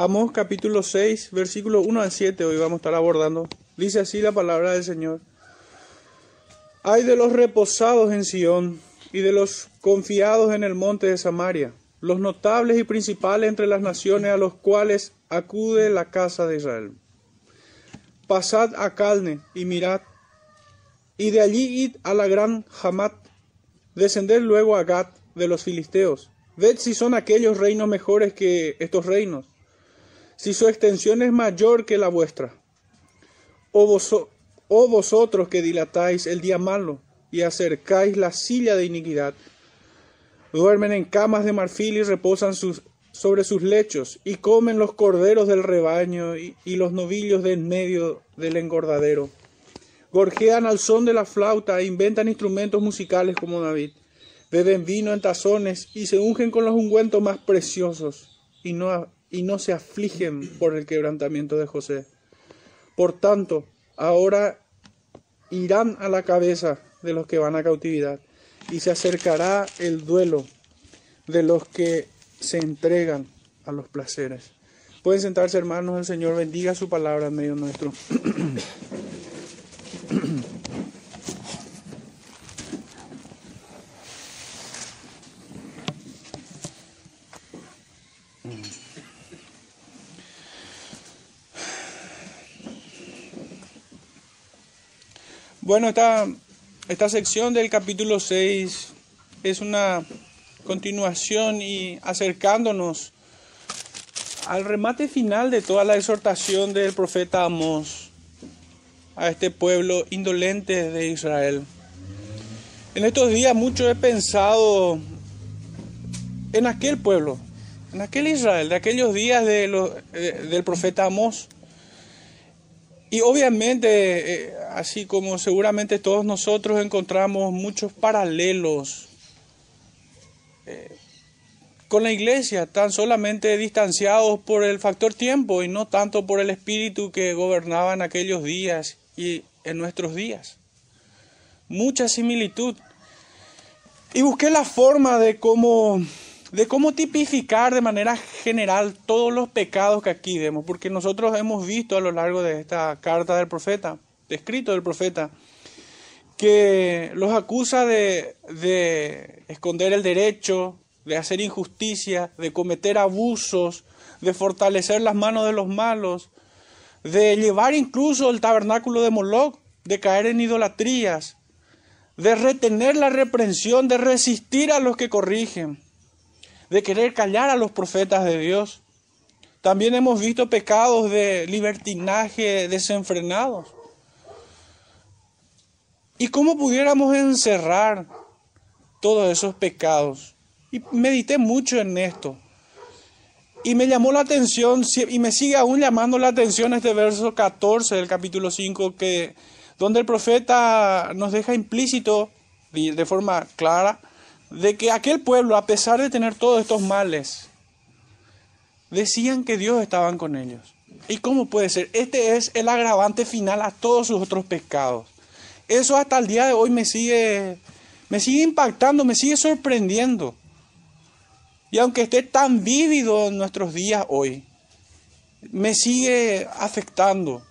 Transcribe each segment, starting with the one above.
Amos capítulo 6, versículo 1 al 7, hoy vamos a estar abordando. Dice así la palabra del Señor. Hay de los reposados en Sión y de los confiados en el monte de Samaria, los notables y principales entre las naciones a los cuales acude la casa de Israel. Pasad a Calne y mirad, y de allí id a la gran Hamat, descended luego a Gat de los filisteos. Ved si son aquellos reinos mejores que estos reinos, si su extensión es mayor que la vuestra. O, vosotros que dilatáis el día malo y acercáis la silla de iniquidad, duermen en camas de marfil y reposan sobre sus lechos, y comen los corderos del rebaño y, y los novillos de en medio del engordadero. Gorjean al son de la flauta e inventan instrumentos musicales como David. Beben vino en tazones y se ungen con los ungüentos más preciosos y no, y no se afligen por el quebrantamiento de José. Por tanto, ahora irán a la cabeza de los que van a cautividad y se acercará el duelo de los que se entregan a los placeres. Pueden sentarse hermanos, el Señor bendiga su palabra en medio nuestro. Bueno, esta, esta sección del capítulo 6 es una continuación y acercándonos al remate final de toda la exhortación del profeta Amós a este pueblo indolente de Israel. En estos días mucho he pensado en aquel pueblo, en aquel Israel, de aquellos días de del profeta Amós. Y obviamente, eh, así como seguramente todos nosotros encontramos muchos paralelos eh, con la iglesia, tan solamente distanciados por el factor tiempo y no tanto por el espíritu que gobernaba en aquellos días y en nuestros días. Mucha similitud. Y busqué la forma de cómo de cómo tipificar de manera general todos los pecados que aquí vemos, porque nosotros hemos visto a lo largo de esta carta del profeta, escrito del profeta, que los acusa de, de esconder el derecho, de hacer injusticia, de cometer abusos, de fortalecer las manos de los malos, de llevar incluso el tabernáculo de Moloch, de caer en idolatrías, de retener la reprensión, de resistir a los que corrigen de querer callar a los profetas de Dios. También hemos visto pecados de libertinaje desenfrenados. ¿Y cómo pudiéramos encerrar todos esos pecados? Y medité mucho en esto. Y me llamó la atención, y me sigue aún llamando la atención este verso 14 del capítulo 5, que, donde el profeta nos deja implícito, de forma clara, de que aquel pueblo, a pesar de tener todos estos males, decían que Dios estaba con ellos. ¿Y cómo puede ser? Este es el agravante final a todos sus otros pecados. Eso hasta el día de hoy me sigue, me sigue impactando, me sigue sorprendiendo. Y aunque esté tan vívido en nuestros días hoy, me sigue afectando.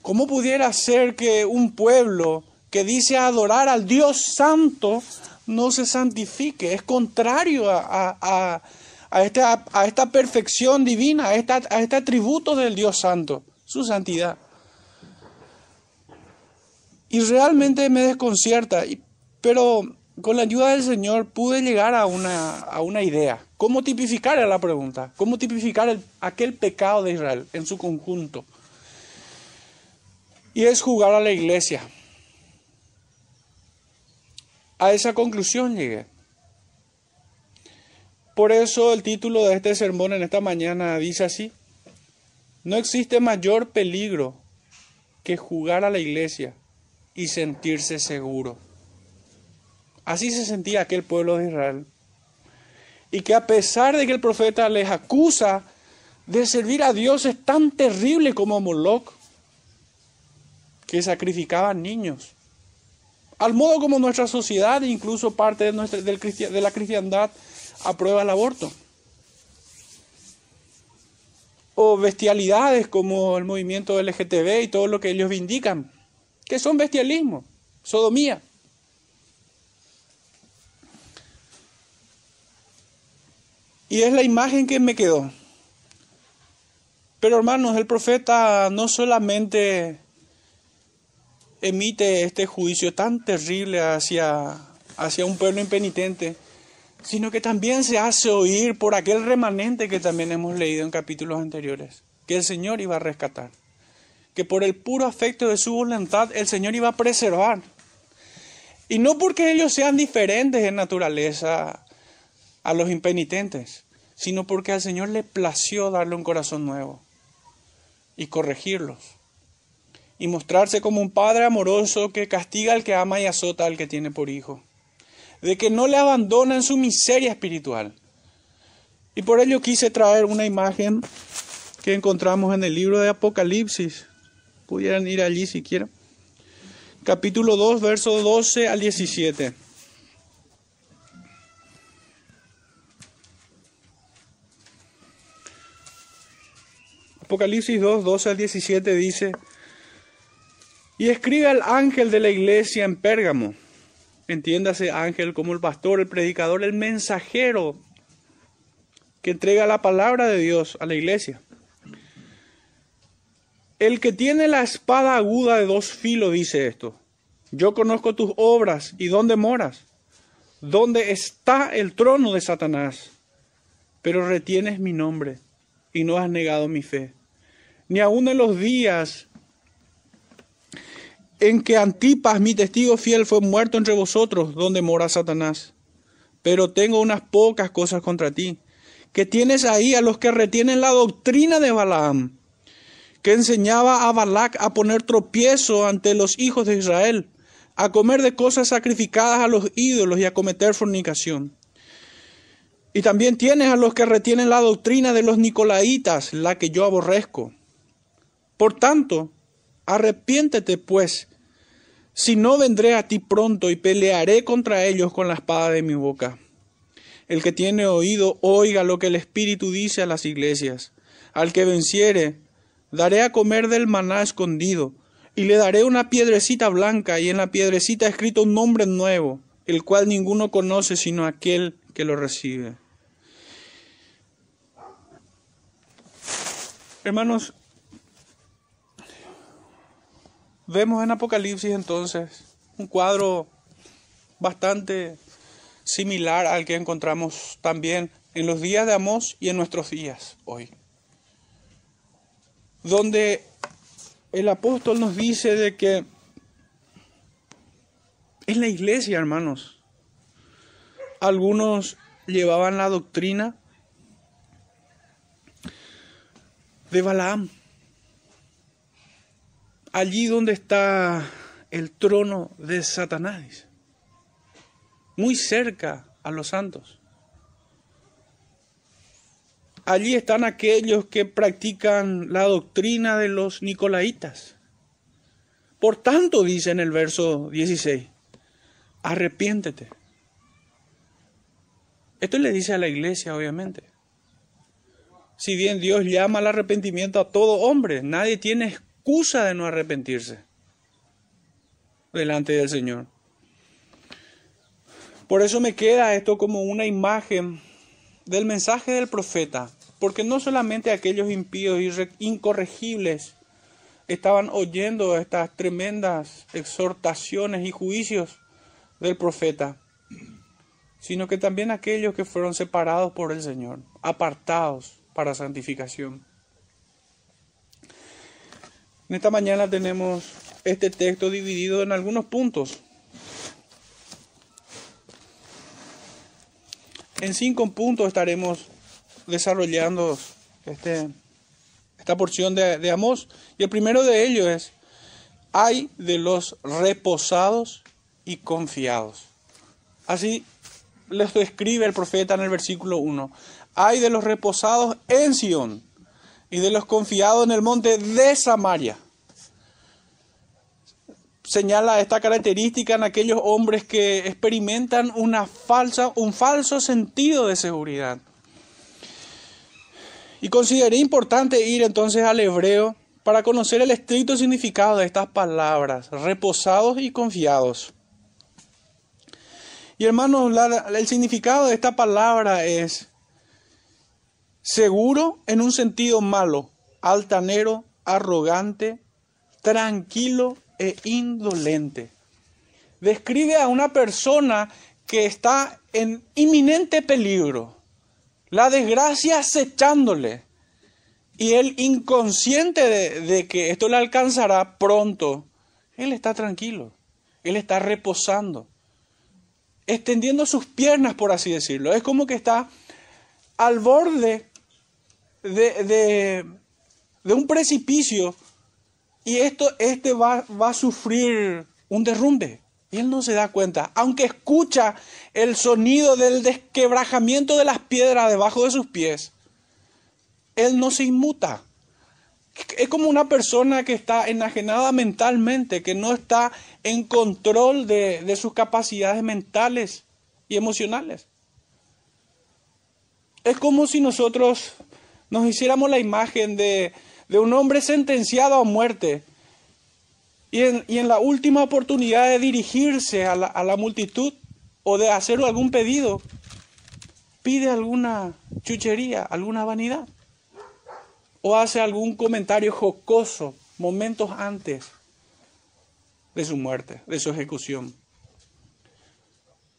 ¿Cómo pudiera ser que un pueblo que dice adorar al Dios Santo no se santifique, es contrario a, esta, a esta, perfección divina, a, a este atributo del Dios Santo, su santidad. Y realmente me desconcierta, pero con la ayuda del Señor pude llegar a una, a una idea. ¿Cómo tipificar la pregunta? ¿Cómo tipificar aquel pecado de Israel en su conjunto? Y es jugar a la iglesia. A esa conclusión llegué. Por eso el título de este sermón en esta mañana dice así, no existe mayor peligro que jugar a la iglesia y sentirse seguro. Así se sentía aquel pueblo de Israel. Y que a pesar de que el profeta les acusa de servir a dioses tan terribles como Moloch, que sacrificaban niños, al modo como nuestra sociedad, incluso parte de, nuestra, de la cristiandad, aprueba el aborto. o bestialidades como el movimiento LGTB y todo lo que ellos indican, que son bestialismo, sodomía. Y es la imagen que me quedó. Pero hermanos, el profeta no solamente emite este juicio tan terrible hacia, hacia un pueblo impenitente, sino que también se hace oír por aquel remanente que también hemos leído en capítulos anteriores, que el Señor iba a rescatar, que por el puro afecto de su voluntad el Señor iba a preservar. Y no porque ellos sean diferentes en naturaleza a los impenitentes, sino porque al Señor le plació darle un corazón nuevo y corregirlos. Y mostrarse como un padre amoroso que castiga al que ama y azota al que tiene por hijo de que no le abandona en su miseria espiritual. Y por ello quise traer una imagen que encontramos en el libro de Apocalipsis. Pudieran ir allí si quieren. Capítulo 2, verso 12 al 17. Apocalipsis 2, 12 al 17 dice, y escribe al ángel de la iglesia en Pérgamo entiéndase ángel como el pastor, el predicador, el mensajero que entrega la palabra de Dios a la iglesia. El que tiene la espada aguda de dos filos dice esto. Yo conozco tus obras y dónde moras, dónde está el trono de Satanás, pero retienes mi nombre y no has negado mi fe. Ni aun en los días en que Antipas, mi testigo fiel, fue muerto entre vosotros, donde mora Satanás. Pero tengo unas pocas cosas contra ti, que tienes ahí a los que retienen la doctrina de Balaam, que enseñaba a Balac a poner tropiezo ante los hijos de Israel, a comer de cosas sacrificadas a los ídolos y a cometer fornicación. Y también tienes a los que retienen la doctrina de los nicolaitas, la que yo aborrezco. Por tanto, arrepiéntete pues si no vendré a ti pronto y pelearé contra ellos con la espada de mi boca. El que tiene oído, oiga lo que el Espíritu dice a las iglesias. Al que venciere, daré a comer del maná escondido, y le daré una piedrecita blanca, y en la piedrecita escrito un nombre nuevo, el cual ninguno conoce sino aquel que lo recibe. Hermanos, Vemos en Apocalipsis entonces un cuadro bastante similar al que encontramos también en los días de Amós y en nuestros días hoy. Donde el apóstol nos dice de que en la iglesia, hermanos, algunos llevaban la doctrina de Balaam allí donde está el trono de Satanás, muy cerca a los santos. Allí están aquellos que practican la doctrina de los nicolaitas. Por tanto, dice en el verso 16, arrepiéntete. Esto le dice a la iglesia, obviamente. Si bien Dios llama al arrepentimiento a todo hombre, nadie tiene de no arrepentirse delante del Señor. Por eso me queda esto como una imagen del mensaje del profeta, porque no solamente aquellos impíos y incorregibles estaban oyendo estas tremendas exhortaciones y juicios del profeta, sino que también aquellos que fueron separados por el Señor, apartados para santificación. En esta mañana tenemos este texto dividido en algunos puntos. En cinco puntos estaremos desarrollando este, esta porción de, de Amós. Y el primero de ellos es, hay de los reposados y confiados. Así les describe el profeta en el versículo 1. Hay de los reposados en Sión y de los confiados en el monte de Samaria. Señala esta característica en aquellos hombres que experimentan una falsa, un falso sentido de seguridad. Y consideré importante ir entonces al hebreo para conocer el estricto significado de estas palabras, reposados y confiados. Y hermanos, el significado de esta palabra es seguro en un sentido malo, altanero, arrogante, tranquilo e indolente. Describe a una persona que está en inminente peligro, la desgracia acechándole, y él inconsciente de, que esto le alcanzará pronto, él está tranquilo, él está reposando, extendiendo sus piernas, por así decirlo. Es como que está al borde de, de, un precipicio y esto, este va, va a sufrir un derrumbe. Y él no se da cuenta, aunque escucha el sonido del desquebrajamiento de las piedras debajo de sus pies, él no se inmuta. Es como una persona que está enajenada mentalmente, que no está en control de, de sus capacidades mentales y emocionales. Es como si nosotros nos hiciéramos la imagen de, un hombre sentenciado a muerte y en, la última oportunidad de dirigirse a la, a la multitud o de hacer algún pedido, pide alguna chuchería, alguna vanidad o hace algún comentario jocoso momentos antes de su muerte, de su ejecución.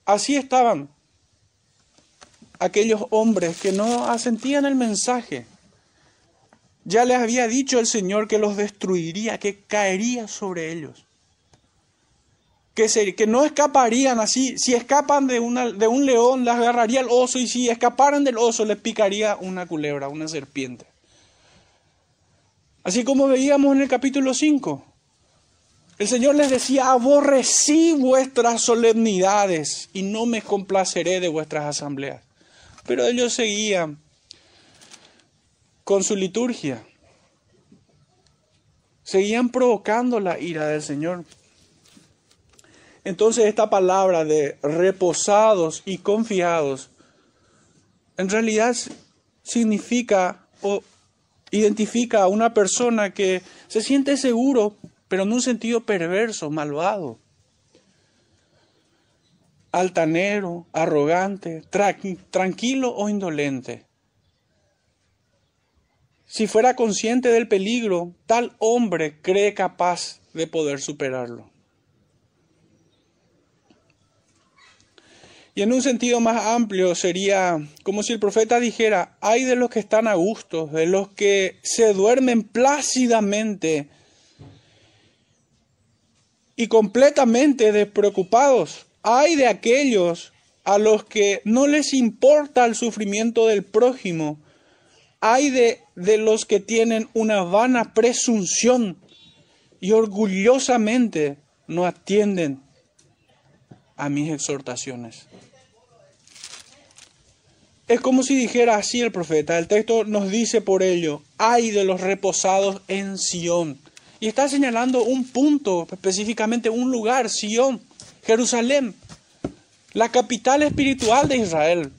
Así estaban aquellos hombres que no asentían el mensaje. Ya les había dicho el Señor que los destruiría, que caería sobre ellos. Que, no escaparían así. Si escapan de un león, las agarraría el oso y si escaparan del oso, les picaría una culebra, una serpiente. Así como veíamos en el capítulo 5. El Señor les decía, aborrecí vuestras solemnidades y no me complaceré de vuestras asambleas. Pero ellos seguían con su liturgia. Seguían provocando la ira del Señor. Entonces esta palabra de reposados y confiados en realidad significa o identifica a una persona que se siente seguro, pero en un sentido perverso, malvado altanero, arrogante, tranquilo o indolente. Si fuera consciente del peligro, tal hombre cree capaz de poder superarlo. Y en un sentido más amplio sería como si el profeta dijera, hay de los que están a gusto, de los que se duermen plácidamente y completamente despreocupados hay de aquellos a los que no les importa el sufrimiento del prójimo. Hay de, de los que tienen una vana presunción y orgullosamente no atienden a mis exhortaciones. Es como si dijera así el profeta. El texto nos dice por ello, hay de los reposados en Sión. Y está señalando un punto, específicamente un lugar, Sión. Jerusalén, la capital espiritual de Israel,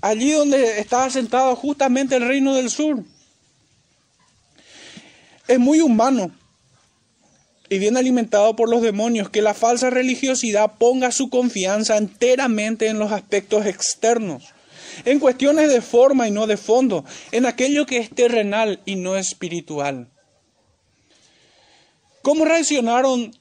allí donde está asentado justamente el reino del sur. Es muy humano y bien alimentado por los demonios que la falsa religiosidad ponga su confianza enteramente en los aspectos externos, en cuestiones de forma y no de fondo, en aquello que es terrenal y no espiritual. ¿Cómo reaccionaron,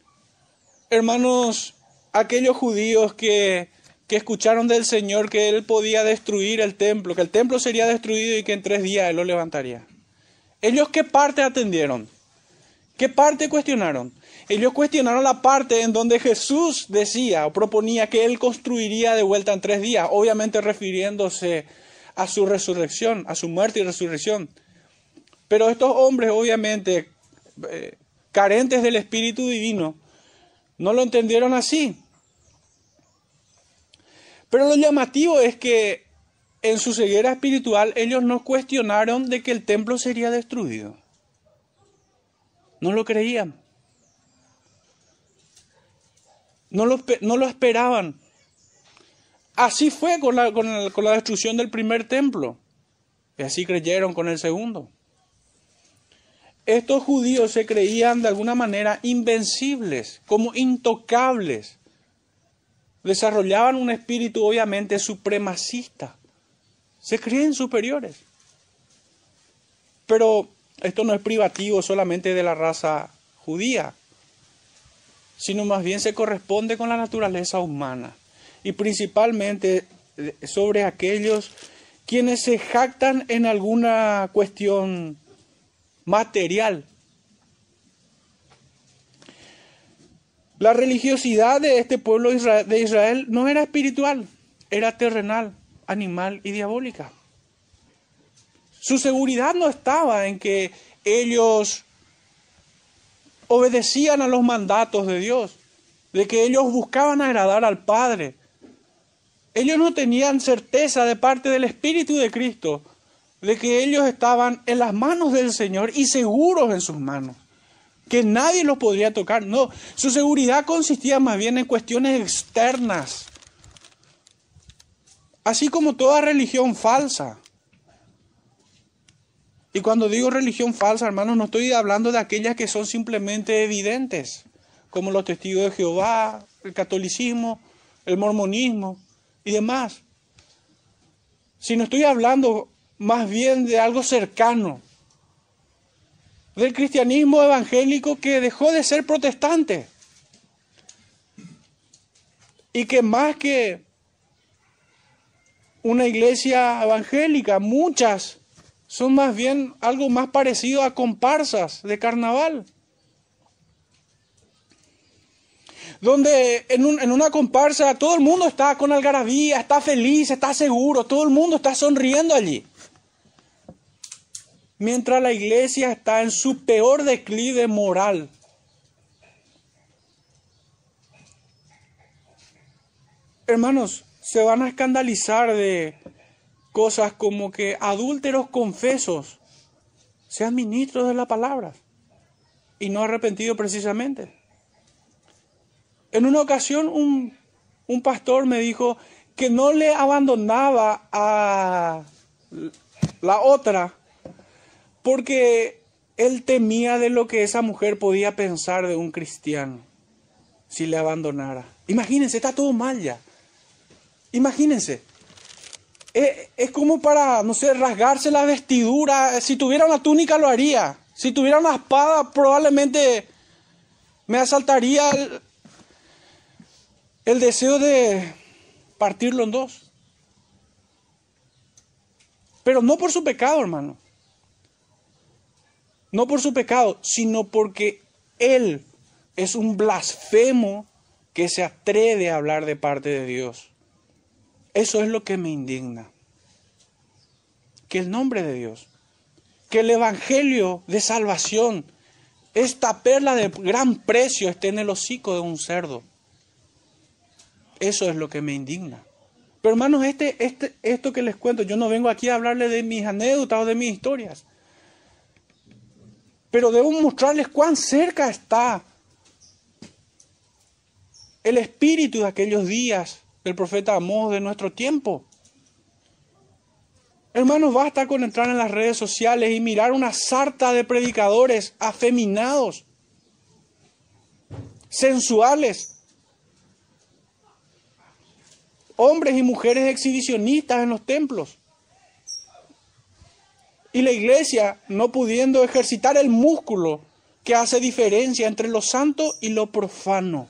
hermanos aquellos judíos que, que escucharon del Señor que Él podía destruir el templo, que el templo sería destruido y que en tres días Él lo levantaría. ¿Ellos qué parte atendieron? ¿Qué parte cuestionaron? Ellos cuestionaron la parte en donde Jesús decía o proponía que Él construiría de vuelta en tres días, obviamente refiriéndose a su resurrección, a su muerte y resurrección. Pero estos hombres, obviamente, eh, carentes del Espíritu Divino, no lo entendieron así. Pero lo llamativo es que en su ceguera espiritual ellos no cuestionaron de que el templo sería destruido. No lo creían. No lo, esperaban. Así fue con la, con, la, con la destrucción del primer templo. Y así creyeron con el segundo. Estos judíos se creían de alguna manera invencibles, como intocables. Desarrollaban un espíritu obviamente supremacista. Se creen superiores. Pero esto no es privativo solamente de la raza judía, sino más bien se corresponde con la naturaleza humana y principalmente eh, sobre aquellos quienes se jactan en alguna cuestión material. La religiosidad de este pueblo de Israel no era espiritual, era terrenal, animal y diabólica. Su seguridad no estaba en que ellos obedecían a los mandatos de Dios, de que ellos buscaban agradar al Padre. Ellos no tenían certeza de parte del Espíritu de Cristo de que ellos estaban en las manos del Señor y seguros en sus manos, que nadie los podría tocar. No, su seguridad consistía más bien en cuestiones externas, así como toda religión falsa. Y cuando digo religión falsa, hermanos, no estoy hablando de aquellas que son simplemente evidentes, como los testigos de Jehová, el catolicismo, el mormonismo y demás. Sino estoy hablando más bien de algo cercano, del cristianismo evangélico que dejó de ser protestante y que más que una iglesia evangélica, muchas son más bien algo más parecido a comparsas de carnaval. Donde en, una comparsa todo el mundo está con algarabía, está feliz, está seguro, todo el mundo está sonriendo allí. Mientras la iglesia está en su peor declive moral. Hermanos, se van a escandalizar de cosas como que adúlteros confesos sean ministros de la palabra y no arrepentidos precisamente. En una ocasión un, un pastor me dijo que no le abandonaba a la otra porque él temía de lo que esa mujer podía pensar de un cristiano si le abandonara. Imagínense, está todo mal ya. Imagínense. Es, como para, no sé, rasgarse la vestidura. Si tuviera una túnica lo haría. Si tuviera una espada probablemente me asaltaría el, el deseo de partirlo en dos. Pero no por su pecado, hermano. No por su pecado, sino porque Él es un blasfemo que se atreve a hablar de parte de Dios. Eso es lo que me indigna. Que el nombre de Dios, que el Evangelio de salvación, esta perla de gran precio esté en el hocico de un cerdo. Eso es lo que me indigna. Pero hermanos, este, este, esto que les cuento, yo no vengo aquí a hablarles de mis anécdotas o de mis historias. Pero debo mostrarles cuán cerca está el espíritu de aquellos días del profeta Amós de nuestro tiempo. Hermanos, basta con entrar en las redes sociales y mirar una sarta de predicadores afeminados, sensuales, hombres y mujeres exhibicionistas en los templos. Y la iglesia no pudiendo ejercitar el músculo que hace diferencia entre lo santo y lo profano.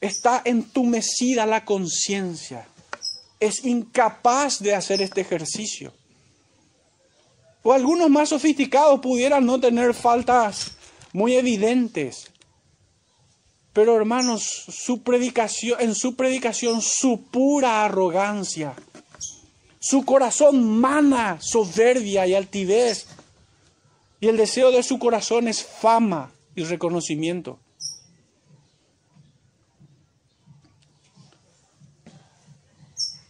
está entumecida la conciencia, es incapaz de hacer este ejercicio. O algunos más sofisticados pudieran no tener faltas muy evidentes. Pero hermanos, su predicación, en su predicación, su pura arrogancia, su corazón mana soberbia y altivez. Y el deseo de su corazón es fama y reconocimiento.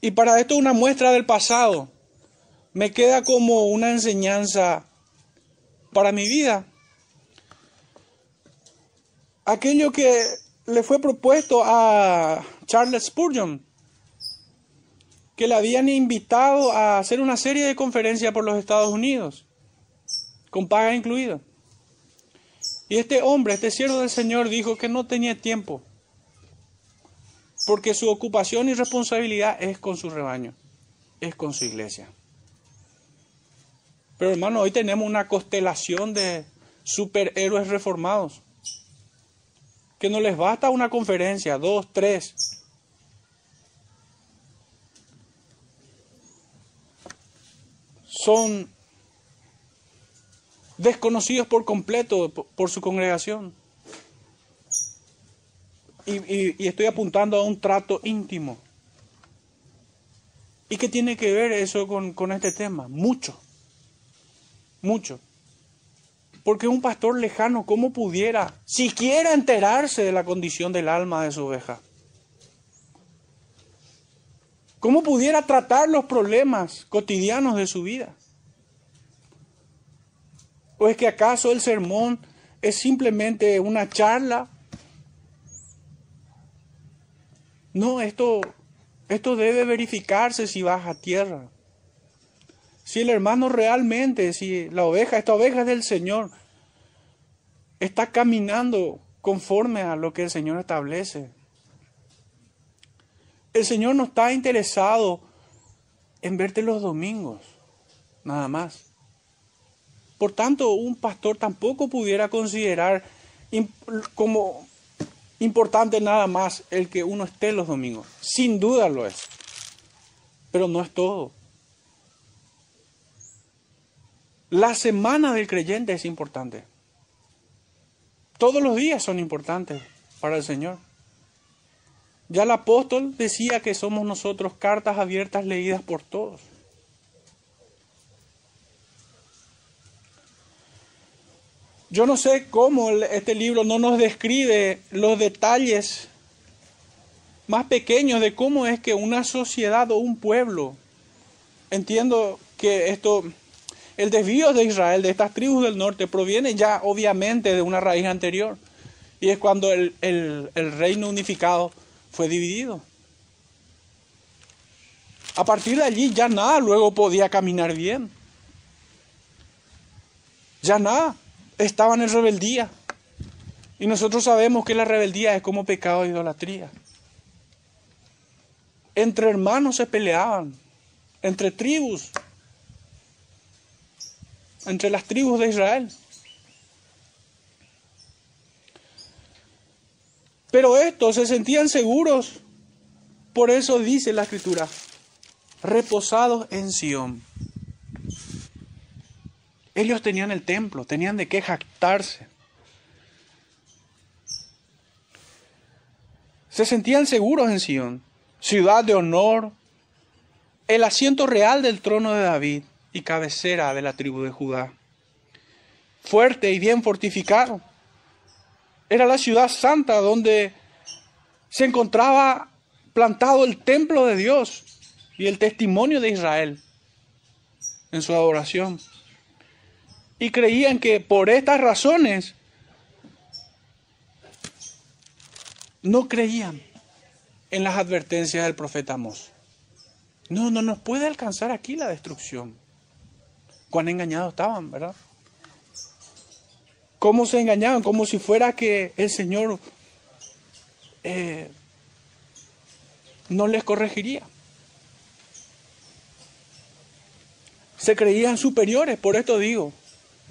Y para esto una muestra del pasado. Me queda como una enseñanza para mi vida. Aquello que le fue propuesto a Charles Spurgeon, que le habían invitado a hacer una serie de conferencias por los Estados Unidos, con paga incluida. Y este hombre, este siervo del Señor, dijo que no tenía tiempo, porque su ocupación y responsabilidad es con su rebaño, es con su iglesia. Pero hermano, hoy tenemos una constelación de superhéroes reformados, que no les basta una conferencia, dos, tres. Son desconocidos por completo por su congregación. Y, estoy apuntando a un trato íntimo. ¿Y qué tiene que ver eso con, con este tema? Mucho, mucho. Porque un pastor lejano, ¿cómo pudiera siquiera enterarse de la condición del alma de su oveja? ¿Cómo pudiera tratar los problemas cotidianos de su vida? ¿O es que acaso el sermón es simplemente una charla? No, esto, esto debe verificarse si baja a tierra. Si el hermano realmente, si la oveja, esta oveja es del Señor, está caminando conforme a lo que el Señor establece. El Señor no está interesado en verte los domingos, nada más. Por tanto, un pastor tampoco pudiera considerar como importante nada más el que uno esté los domingos. Sin duda lo es. Pero no es todo. La semana del creyente es importante. Todos los días son importantes para el Señor. Ya el apóstol decía que somos nosotros cartas abiertas leídas por todos. Yo no sé cómo este libro no nos describe los detalles más pequeños de cómo es que una sociedad o un pueblo, entiendo que esto, el desvío de Israel, de estas tribus del norte, proviene ya obviamente de una raíz anterior, y es cuando el, el reino unificado fue dividido. A partir de allí ya nada luego podía caminar bien. Ya nada estaban en rebeldía. Y nosotros sabemos que la rebeldía es como pecado de idolatría. Entre hermanos se peleaban, entre tribus, entre las tribus de Israel. Pero estos se sentían seguros, por eso dice la escritura, reposados en Sión. Ellos tenían el templo, tenían de qué jactarse. Se sentían seguros en Sion, ciudad de honor, el asiento real del trono de David y cabecera de la tribu de Judá. Fuerte y bien fortificado. Era la ciudad santa donde se encontraba plantado el templo de Dios y el testimonio de Israel en su adoración y creían que por estas razones no creían en las advertencias del profeta Amós. No, no nos puede alcanzar aquí la destrucción. Cuán engañados estaban, ¿verdad? ¿Cómo se engañaban? Como si fuera que el Señor eh, no les corregiría. Se creían superiores, por esto digo,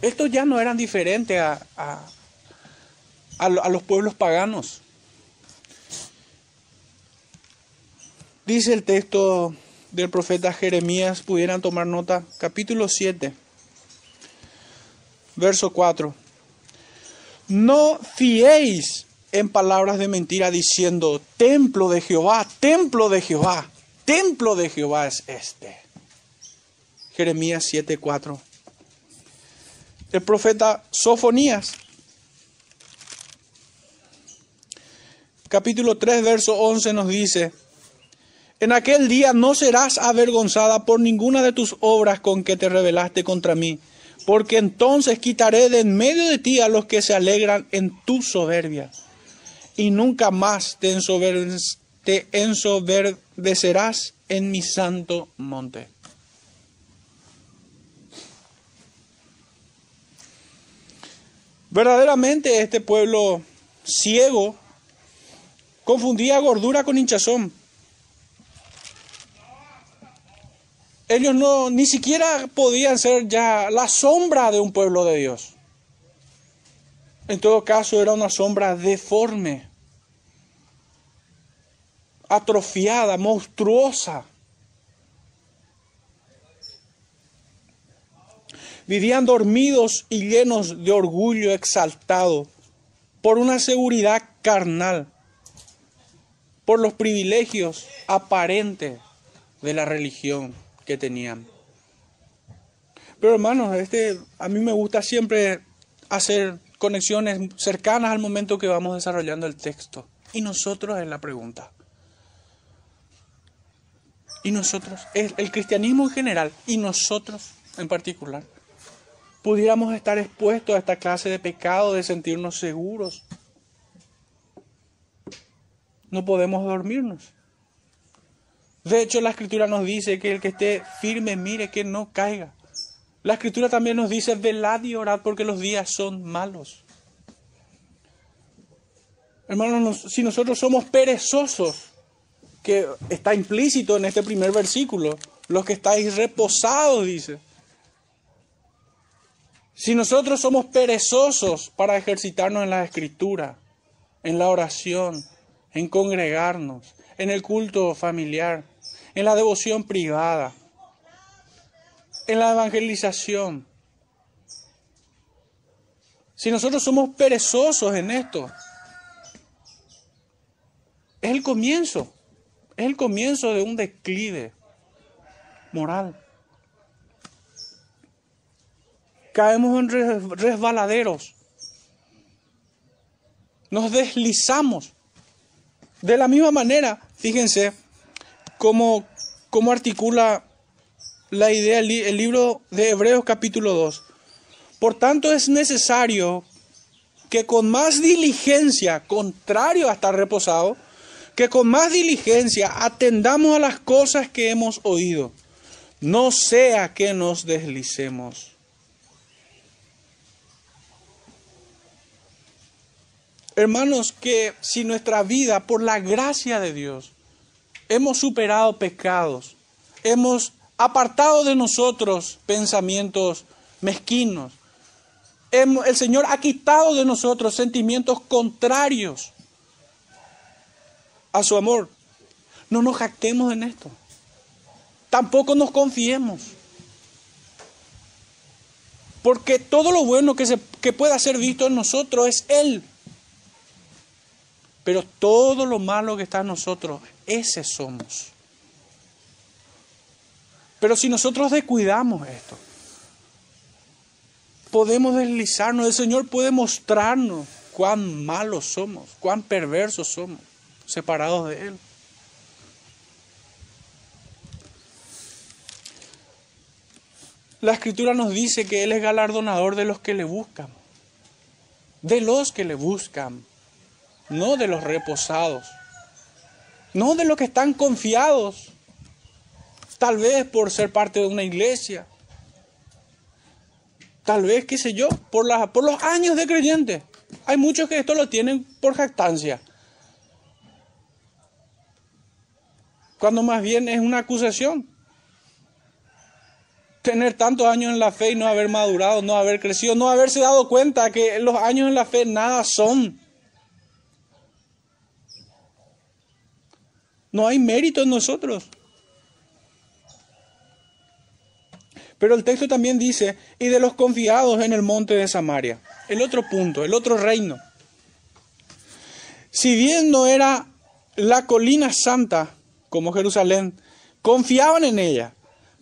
estos ya no eran diferentes a, a, los pueblos paganos. Dice el texto del profeta Jeremías, pudieran tomar nota, capítulo 7, verso 4. No fiéis en palabras de mentira diciendo, templo de Jehová, templo de Jehová, templo de Jehová es este. Jeremías 7, 4 el profeta Sofonías. Capítulo 3, verso 11 nos dice, en aquel día no serás avergonzada por ninguna de tus obras con que te rebelaste contra mí, porque entonces quitaré de en medio de ti a los que se alegran en tu soberbia, y nunca más te, te ensoberbecerás en mi santo monte. Verdaderamente este pueblo ciego confundía gordura con hinchazón. Ellos no ni siquiera podían ser ya la sombra de un pueblo de Dios. En todo caso era una sombra deforme, atrofiada, monstruosa. Vivían dormidos y llenos de orgullo exaltado por una seguridad carnal, por los privilegios aparentes de la religión que tenían. Pero hermanos, este, a mí me gusta siempre hacer conexiones cercanas al momento que vamos desarrollando el texto. Y nosotros es la pregunta. Y nosotros, el cristianismo en general y nosotros en particular pudiéramos estar expuestos a esta clase de pecado, de sentirnos seguros. No podemos dormirnos. De hecho, la escritura nos dice que el que esté firme mire que no caiga. La escritura también nos dice, velad y orad porque los días son malos. Hermanos, si nosotros somos perezosos, que está implícito en este primer versículo, los que estáis reposados, dice, si nosotros somos perezosos para ejercitarnos en la escritura, en la oración, en congregarnos, en el culto familiar, en la devoción privada, en la evangelización, si nosotros somos perezosos en esto, es el comienzo, es el comienzo de un declive moral. caemos en resbaladeros, nos deslizamos. De la misma manera, fíjense cómo, cómo articula la idea el libro de Hebreos capítulo 2. Por tanto es necesario que con más diligencia, contrario a estar reposado, que con más diligencia atendamos a las cosas que hemos oído, no sea que nos deslicemos. Hermanos, que si nuestra vida, por la gracia de Dios, hemos superado pecados, hemos apartado de nosotros pensamientos mezquinos, el Señor ha quitado de nosotros sentimientos contrarios a su amor. No nos jactemos en esto. Tampoco nos confiemos. Porque todo lo bueno que, se, que pueda ser visto en nosotros es Él. Pero todo lo malo que está en nosotros, ese somos. Pero si nosotros descuidamos esto, podemos deslizarnos, el Señor puede mostrarnos cuán malos somos, cuán perversos somos, separados de Él. La escritura nos dice que Él es galardonador de los que le buscan, de los que le buscan no de los reposados, no de los que están confiados, tal vez por ser parte de una iglesia, tal vez, qué sé yo, por, los años de creyente. Hay muchos que esto lo tienen por jactancia. Cuando más bien es una acusación. Tener tantos años en la fe y no haber madurado, no haber crecido, no haberse dado cuenta que los años en la fe nada son. No hay mérito en nosotros. Pero el texto también dice, y de los confiados en el monte de Samaria. El otro punto, el otro reino. Si bien no era la colina santa como Jerusalén, confiaban en ella,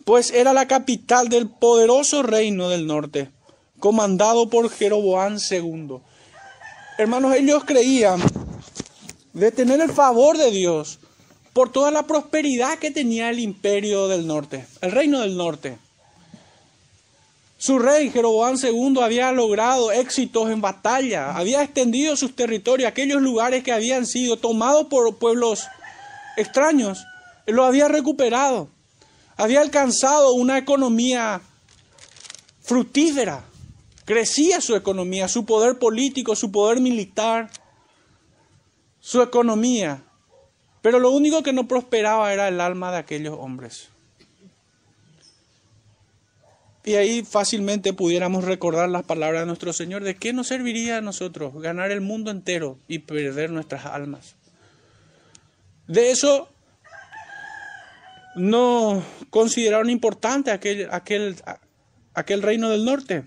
pues era la capital del poderoso reino del norte, comandado por Jeroboán II. Hermanos, ellos creían de tener el favor de Dios, por toda la prosperidad que tenía el imperio del norte, el reino del norte. Su rey, Jeroboam II, había logrado éxitos en batalla, había extendido sus territorios, aquellos lugares que habían sido tomados por pueblos extraños. lo había recuperado, había alcanzado una economía fructífera, crecía su economía, su poder político, su poder militar, su economía, pero lo único que no prosperaba era el alma de aquellos hombres. Y ahí fácilmente pudiéramos recordar las palabras de nuestro Señor, ¿de qué nos serviría a nosotros ganar el mundo entero y perder nuestras almas? De eso no consideraron importante aquel, aquel, aquel reino del norte.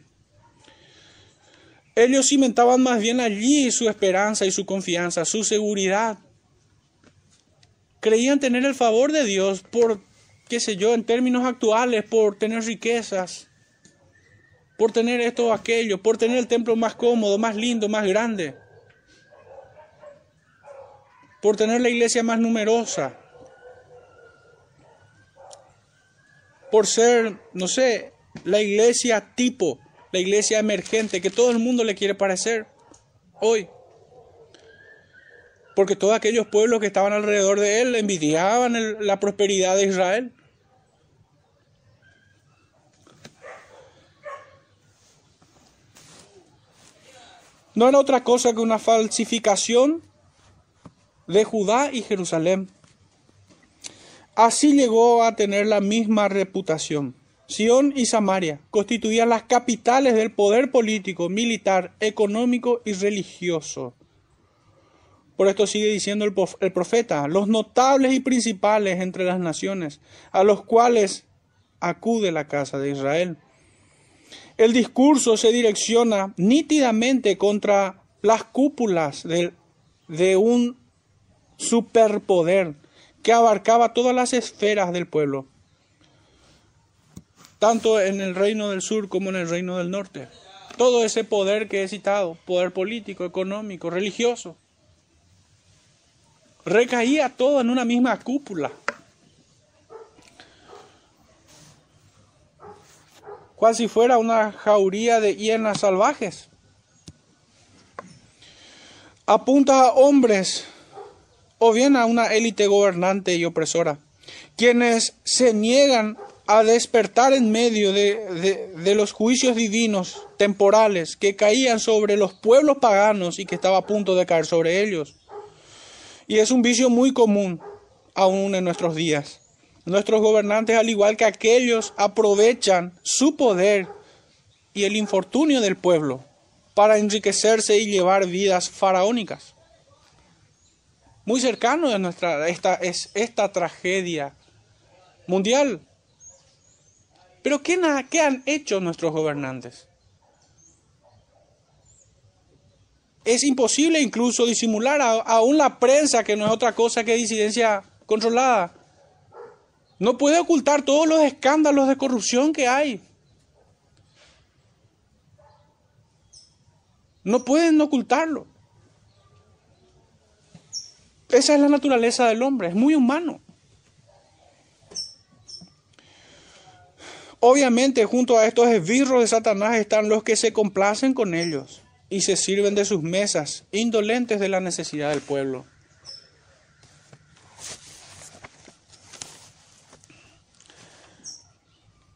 Ellos cimentaban más bien allí su esperanza y su confianza, su seguridad. Creían tener el favor de Dios por, qué sé yo, en términos actuales, por tener riquezas, por tener esto o aquello, por tener el templo más cómodo, más lindo, más grande, por tener la iglesia más numerosa. por ser, no sé, la iglesia tipo, la iglesia emergente que todo el mundo le quiere parecer hoy. Porque todos aquellos pueblos que estaban alrededor de él envidiaban la prosperidad de Israel. No era otra cosa que una falsificación de Judá y Jerusalén. Así llegó a tener la misma reputación. Sión y Samaria constituían las capitales del poder político, militar, económico y religioso. Por esto sigue diciendo el profeta, los notables y principales entre las naciones, a los cuales acude la casa de Israel. El discurso se direcciona nítidamente contra las cúpulas de, de un superpoder que abarcaba todas las esferas del pueblo, tanto en el reino del sur como en el reino del norte. Todo ese poder que he citado, poder político, económico, religioso, recaía todo en una misma cúpula. cual si fuera una jauría de hienas salvajes. Apunta a hombres o bien a una élite gobernante y opresora, quienes se niegan a despertar en medio de, de, los juicios divinos temporales que caían sobre los pueblos paganos y que estaba a punto de caer sobre ellos. Y es un vicio muy común aún en nuestros días. Nuestros gobernantes, al igual que aquellos, aprovechan su poder y el infortunio del pueblo para enriquecerse y llevar vidas faraónicas muy cercano de nuestra esta es esta tragedia mundial. Pero ¿qué, qué han hecho nuestros gobernantes? Es imposible incluso disimular aún la prensa, que no es otra cosa que disidencia controlada. No puede ocultar todos los escándalos de corrupción que hay. No pueden ocultarlo. Esa es la naturaleza del hombre, es muy humano. Obviamente, junto a estos esbirros de Satanás están los que se complacen con ellos y se sirven de sus mesas, indolentes de la necesidad del pueblo.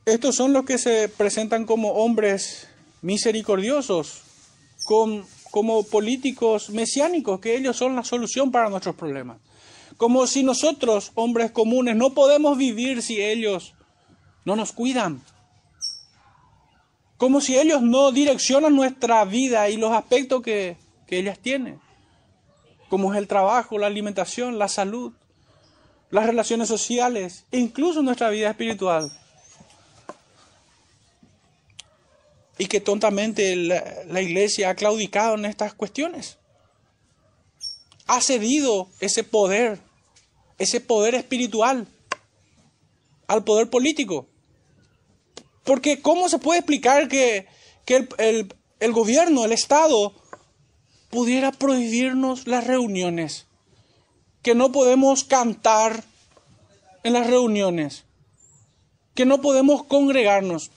Estos son los que se presentan como hombres misericordiosos, como políticos mesiánicos, que ellos son la solución para nuestros problemas. Como si nosotros, hombres comunes, no podemos vivir si ellos no nos cuidan. Como si ellos no direccionan nuestra vida y los aspectos que, que ellas tienen. Como es el trabajo, la alimentación, la salud, las relaciones sociales e incluso nuestra vida espiritual. y que tontamente la, iglesia ha claudicado en estas cuestiones. Ha cedido ese poder, ese poder espiritual al poder político. Porque ¿cómo se puede explicar que, el, el gobierno, el Estado, pudiera prohibirnos las reuniones? Que no podemos cantar en las reuniones, que no podemos congregarnos.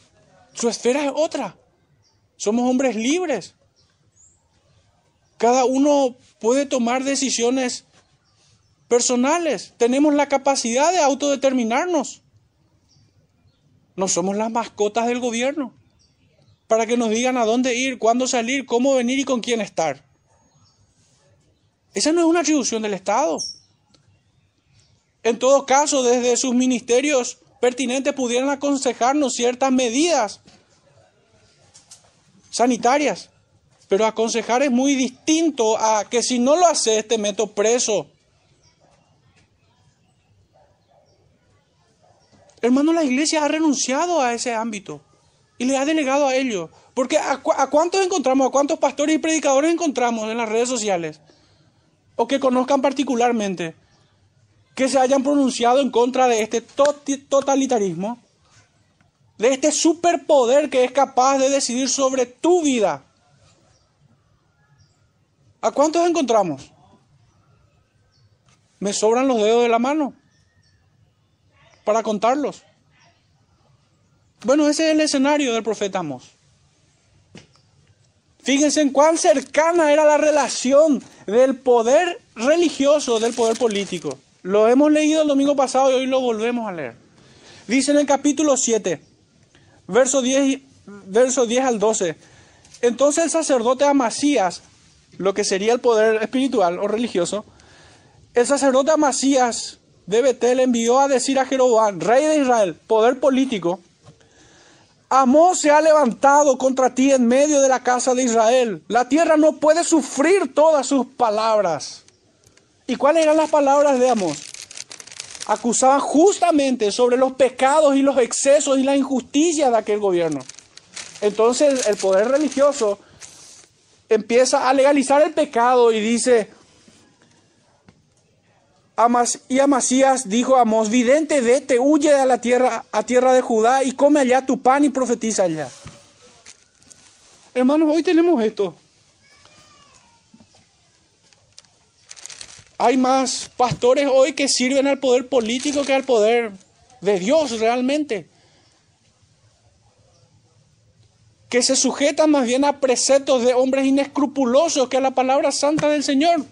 Su esfera es otra. Somos hombres libres. Cada uno puede tomar decisiones personales. Tenemos la capacidad de autodeterminarnos. No somos las mascotas del gobierno para que nos digan a dónde ir, cuándo salir, cómo venir y con quién estar. Esa no es una atribución del Estado. En todo caso, desde sus ministerios pertinentes pudieran aconsejarnos ciertas medidas sanitarias. Pero aconsejar es muy distinto a que si no lo haces te meto preso. Hermano, la iglesia ha renunciado a ese ámbito y le ha delegado a ello. Porque a, cuántos encontramos, a cuántos pastores y predicadores encontramos en las redes sociales, o que conozcan particularmente, que se hayan pronunciado en contra de este totalitarismo, de este superpoder que es capaz de decidir sobre tu vida. ¿A cuántos encontramos? Me sobran los dedos de la mano para contarlos. Bueno, ese es el escenario del profeta Amos. Fíjense en cuán cercana era la relación del poder religioso del poder político. Lo hemos leído el domingo pasado y hoy lo volvemos a leer. Dice en el capítulo 7, verso 10, verso 10 al 12. Entonces el sacerdote Amasías lo que sería el poder espiritual o religioso, el sacerdote Amasías de Betel envió a decir a Jeroboam, rey de Israel, poder político, Amós se ha levantado contra ti en medio de la casa de Israel. La tierra no puede sufrir todas sus palabras. ¿Y cuáles eran las palabras de Amós? Acusaban justamente sobre los pecados y los excesos y la injusticia de aquel gobierno. Entonces el poder religioso empieza a legalizar el pecado y dice, Amas, y Amasías dijo a Amos, vidente, vete, huye a la tierra, a tierra de Judá y come allá tu pan y profetiza allá. Hermanos, hoy tenemos esto. Hay más pastores hoy que sirven al poder político que al poder de Dios realmente. que se sujetan más bien a preceptos de hombres inescrupulosos que a la palabra santa del Señor.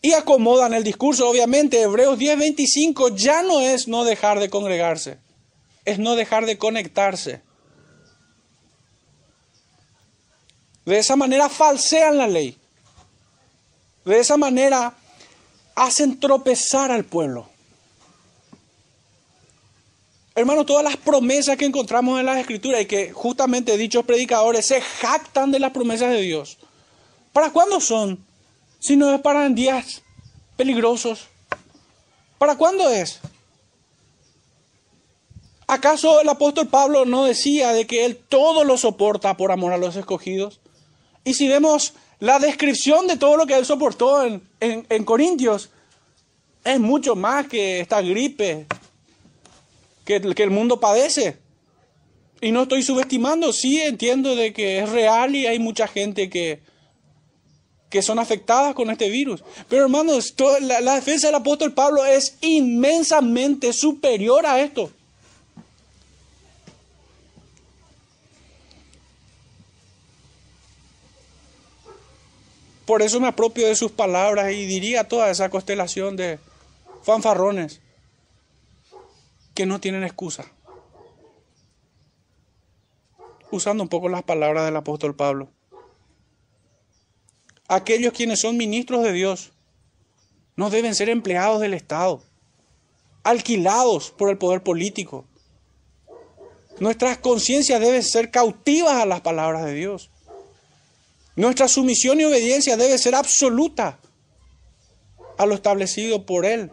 Y acomodan el discurso, obviamente, Hebreos 10:25 ya no es no dejar de congregarse, es no dejar de conectarse. De esa manera falsean la ley. De esa manera hacen tropezar al pueblo. Hermano, todas las promesas que encontramos en las escrituras y que justamente dichos predicadores se jactan de las promesas de Dios. ¿Para cuándo son? Si no es para días peligrosos. ¿Para cuándo es? ¿Acaso el apóstol Pablo no decía de que él todo lo soporta por amor a los escogidos? Y si vemos la descripción de todo lo que él soportó en, en Corintios, es mucho más que esta gripe, que, el mundo padece. Y no estoy subestimando, sí entiendo de que es real y hay mucha gente que, que son afectadas con este virus. Pero hermanos, la, la, defensa del apóstol Pablo es inmensamente superior a esto. Por eso me apropio de sus palabras y diría toda esa constelación de fanfarrones que no tienen excusa. Usando un poco las palabras del apóstol Pablo. Aquellos quienes son ministros de Dios no deben ser empleados del Estado, alquilados por el poder político. Nuestras conciencias deben ser cautivas a las palabras de Dios. Nuestra sumisión y obediencia debe ser absoluta a lo establecido por Él.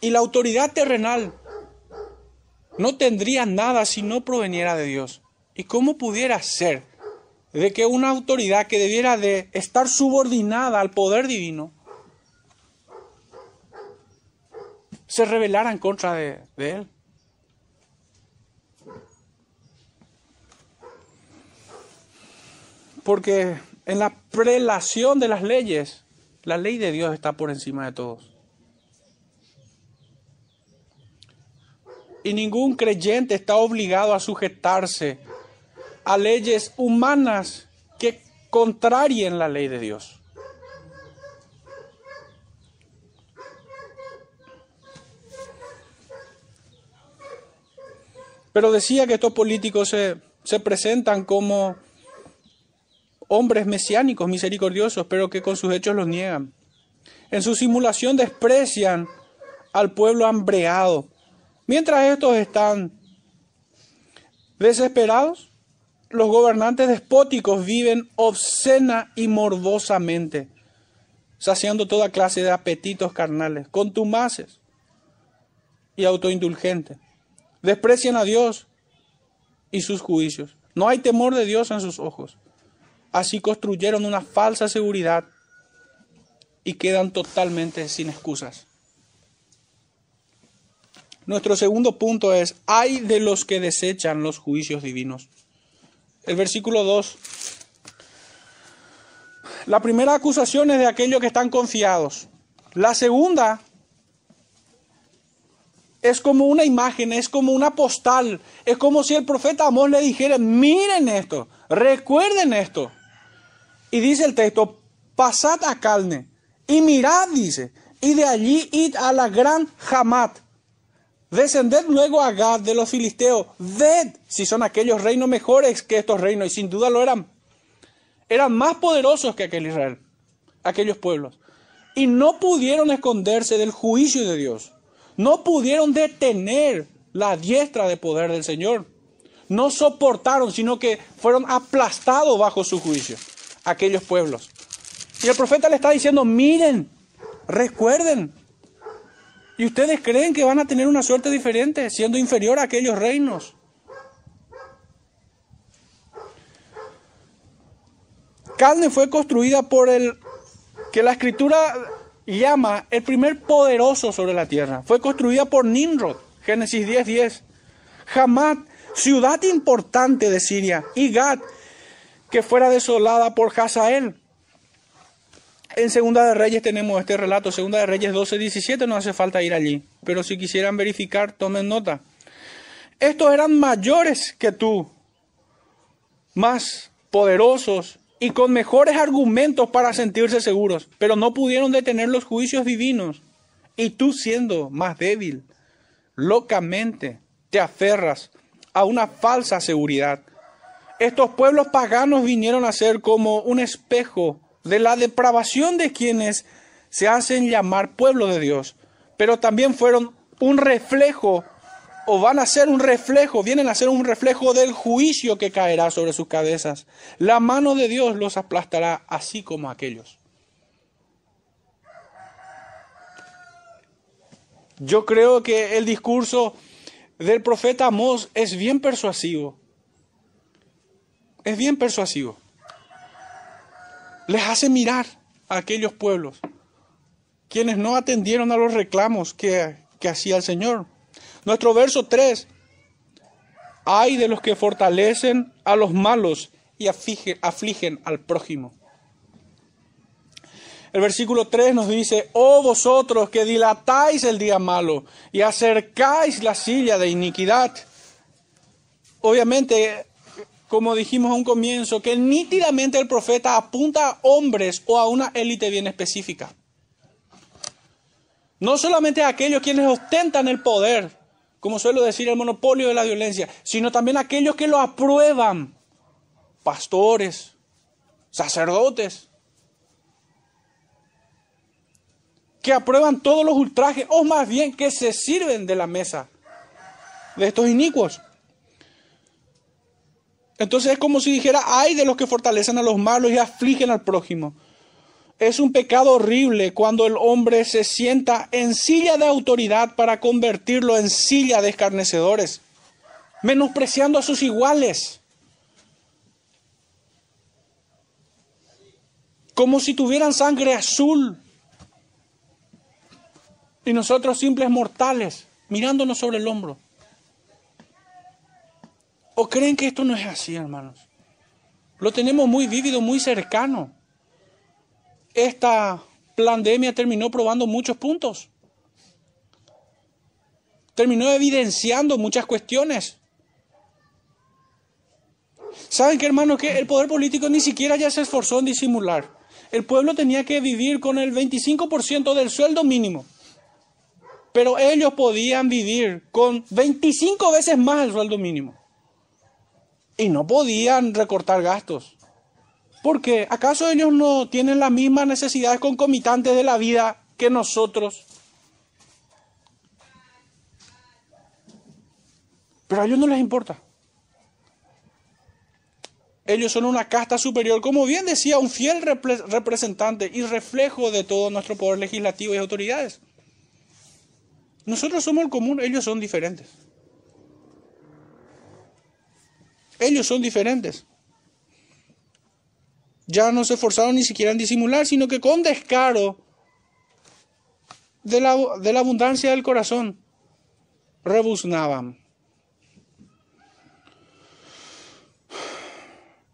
Y la autoridad terrenal no tendría nada si no proveniera de Dios. ¿Y cómo pudiera ser de que una autoridad que debiera de estar subordinada al poder divino se rebelara en contra de, de él? Porque en la prelación de las leyes, la ley de Dios está por encima de todos. Y ningún creyente está obligado a sujetarse a leyes humanas que contrarien la ley de Dios. Pero decía que estos políticos se, se presentan como hombres mesiánicos, misericordiosos, pero que con sus hechos los niegan. En su simulación desprecian al pueblo hambreado. Mientras estos están desesperados, los gobernantes despóticos viven obscena y morbosamente, saciando toda clase de apetitos carnales, contumaces y autoindulgentes. Desprecian a Dios y sus juicios. No hay temor de Dios en sus ojos. Así construyeron una falsa seguridad y quedan totalmente sin excusas. Nuestro segundo punto es, hay de los que desechan los juicios divinos. El versículo 2. La primera acusación es de aquellos que están confiados. La segunda es como una imagen, es como una postal, es como si el profeta Amós le dijera, miren esto, recuerden esto. Y dice el texto, pasad a Calne y mirad, dice, y de allí id a la gran Hamat. Descended luego a Gad de los filisteos, ved si son aquellos reinos mejores que estos reinos, y sin duda lo eran. Eran más poderosos que aquel Israel, aquellos pueblos. Y no pudieron esconderse del juicio de Dios no pudieron detener la diestra de poder del Señor. No soportaron, sino que fueron aplastados bajo su juicio, aquellos pueblos. Y el profeta le está diciendo, miren, recuerden. Y ustedes creen que van a tener una suerte diferente, siendo inferior a aquellos reinos. Carne fue construida por el que la escritura llama el primer poderoso sobre la tierra. Fue construida por Nimrod, Génesis 10:10. 10. Hamad, ciudad importante de Siria, y Gad, que fuera desolada por Hazael. En Segunda de Reyes tenemos este relato, Segunda de Reyes 12, 17, no hace falta ir allí, pero si quisieran verificar, tomen nota. Estos eran mayores que tú, más poderosos y con mejores argumentos para sentirse seguros, pero no pudieron detener los juicios divinos. Y tú siendo más débil, locamente te aferras a una falsa seguridad. Estos pueblos paganos vinieron a ser como un espejo de la depravación de quienes se hacen llamar pueblo de Dios, pero también fueron un reflejo o van a ser un reflejo, vienen a ser un reflejo del juicio que caerá sobre sus cabezas. La mano de Dios los aplastará así como aquellos. Yo creo que el discurso del profeta Amós es bien persuasivo. Es bien persuasivo. Les hace mirar a aquellos pueblos, quienes no atendieron a los reclamos que, que hacía el Señor. Nuestro verso 3. Hay de los que fortalecen a los malos y afligen, al prójimo. El versículo 3 nos dice, oh vosotros que dilatáis el día malo y acercáis la silla de iniquidad. Obviamente, como dijimos a un comienzo, que nítidamente el profeta apunta a hombres o a una élite bien específica. No solamente a aquellos quienes ostentan el poder, como suelo decir, el monopolio de la violencia, sino también aquellos que lo aprueban, pastores, sacerdotes, que aprueban todos los ultrajes, o más bien que se sirven de la mesa de estos inicuos. Entonces es como si dijera, hay de los que fortalecen a los malos y afligen al prójimo. Es un pecado horrible cuando el hombre se sienta en silla de autoridad para convertirlo en silla de escarnecedores, menospreciando a sus iguales, como si tuvieran sangre azul y nosotros simples mortales, mirándonos sobre el hombro. ¿O creen que esto no es así, hermanos? Lo tenemos muy vívido, muy cercano esta pandemia terminó probando muchos puntos. Terminó evidenciando muchas cuestiones. ¿Saben qué, hermano? Que el poder político ni siquiera ya se esforzó en disimular. El pueblo tenía que vivir con el 25% del sueldo mínimo. Pero ellos podían vivir con 25 veces más el sueldo mínimo. Y no podían recortar gastos. Porque ¿acaso ellos no tienen las mismas necesidades concomitantes de la vida que nosotros? Pero a ellos no les importa. Ellos son una casta superior, como bien decía, un fiel representante y reflejo de todo nuestro poder legislativo y autoridades. Nosotros somos el común, ellos son diferentes. Ellos son diferentes. Ya no se esforzaron ni siquiera en disimular, sino que con descaro de la, de la abundancia del corazón rebuznaban.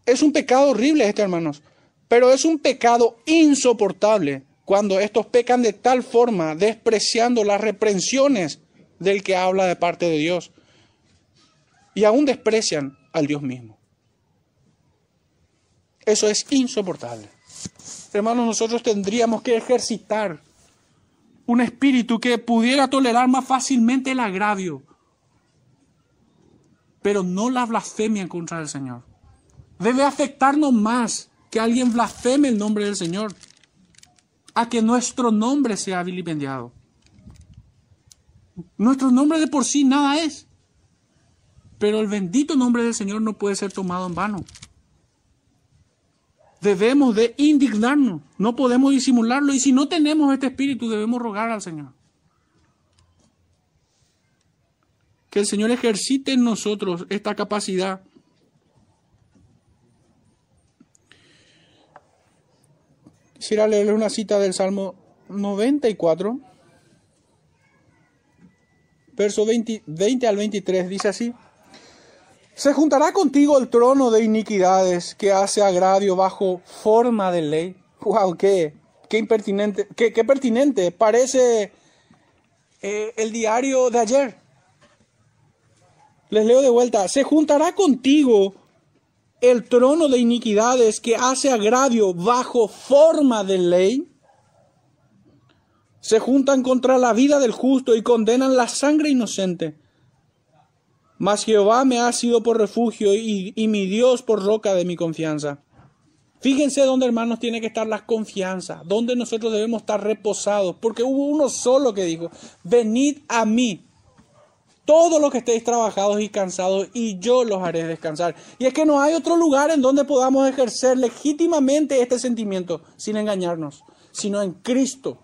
Es un pecado horrible este, hermanos, pero es un pecado insoportable cuando estos pecan de tal forma, despreciando las reprensiones del que habla de parte de Dios, y aún desprecian al Dios mismo. Eso es insoportable. Hermanos, nosotros tendríamos que ejercitar un espíritu que pudiera tolerar más fácilmente el agravio, pero no la blasfemia contra el Señor debe afectarnos más que alguien blasfeme el nombre del Señor, a que nuestro nombre sea vilipendiado. Nuestro nombre de por sí nada es, pero el bendito nombre del Señor no puede ser tomado en vano. Debemos de indignarnos, no podemos disimularlo y si no tenemos este espíritu debemos rogar al Señor. Que el Señor ejercite en nosotros esta capacidad Quisiera leerles una cita del Salmo 94, verso 20, 20 al 23, dice así. Se juntará contigo el trono de iniquidades que hace agravio bajo forma de ley. ¡Wow! ¡Qué, qué impertinente! ¡Qué, qué pertinente! Parece eh, el diario de ayer. Les leo de vuelta. Se juntará contigo el trono de iniquidades que hace agravio bajo forma de ley, se juntan contra la vida del justo y condenan la sangre inocente. Mas Jehová me ha sido por refugio y, mi Dios por roca de mi confianza. Fíjense dónde, hermanos, tiene que estar la confianza, dónde nosotros debemos estar reposados, porque hubo uno solo que dijo, venid a mí, todos los que estéis trabajados y cansados, y yo los haré descansar. Y es que no hay otro lugar en donde podamos ejercer legítimamente este sentimiento sin engañarnos, sino en Cristo.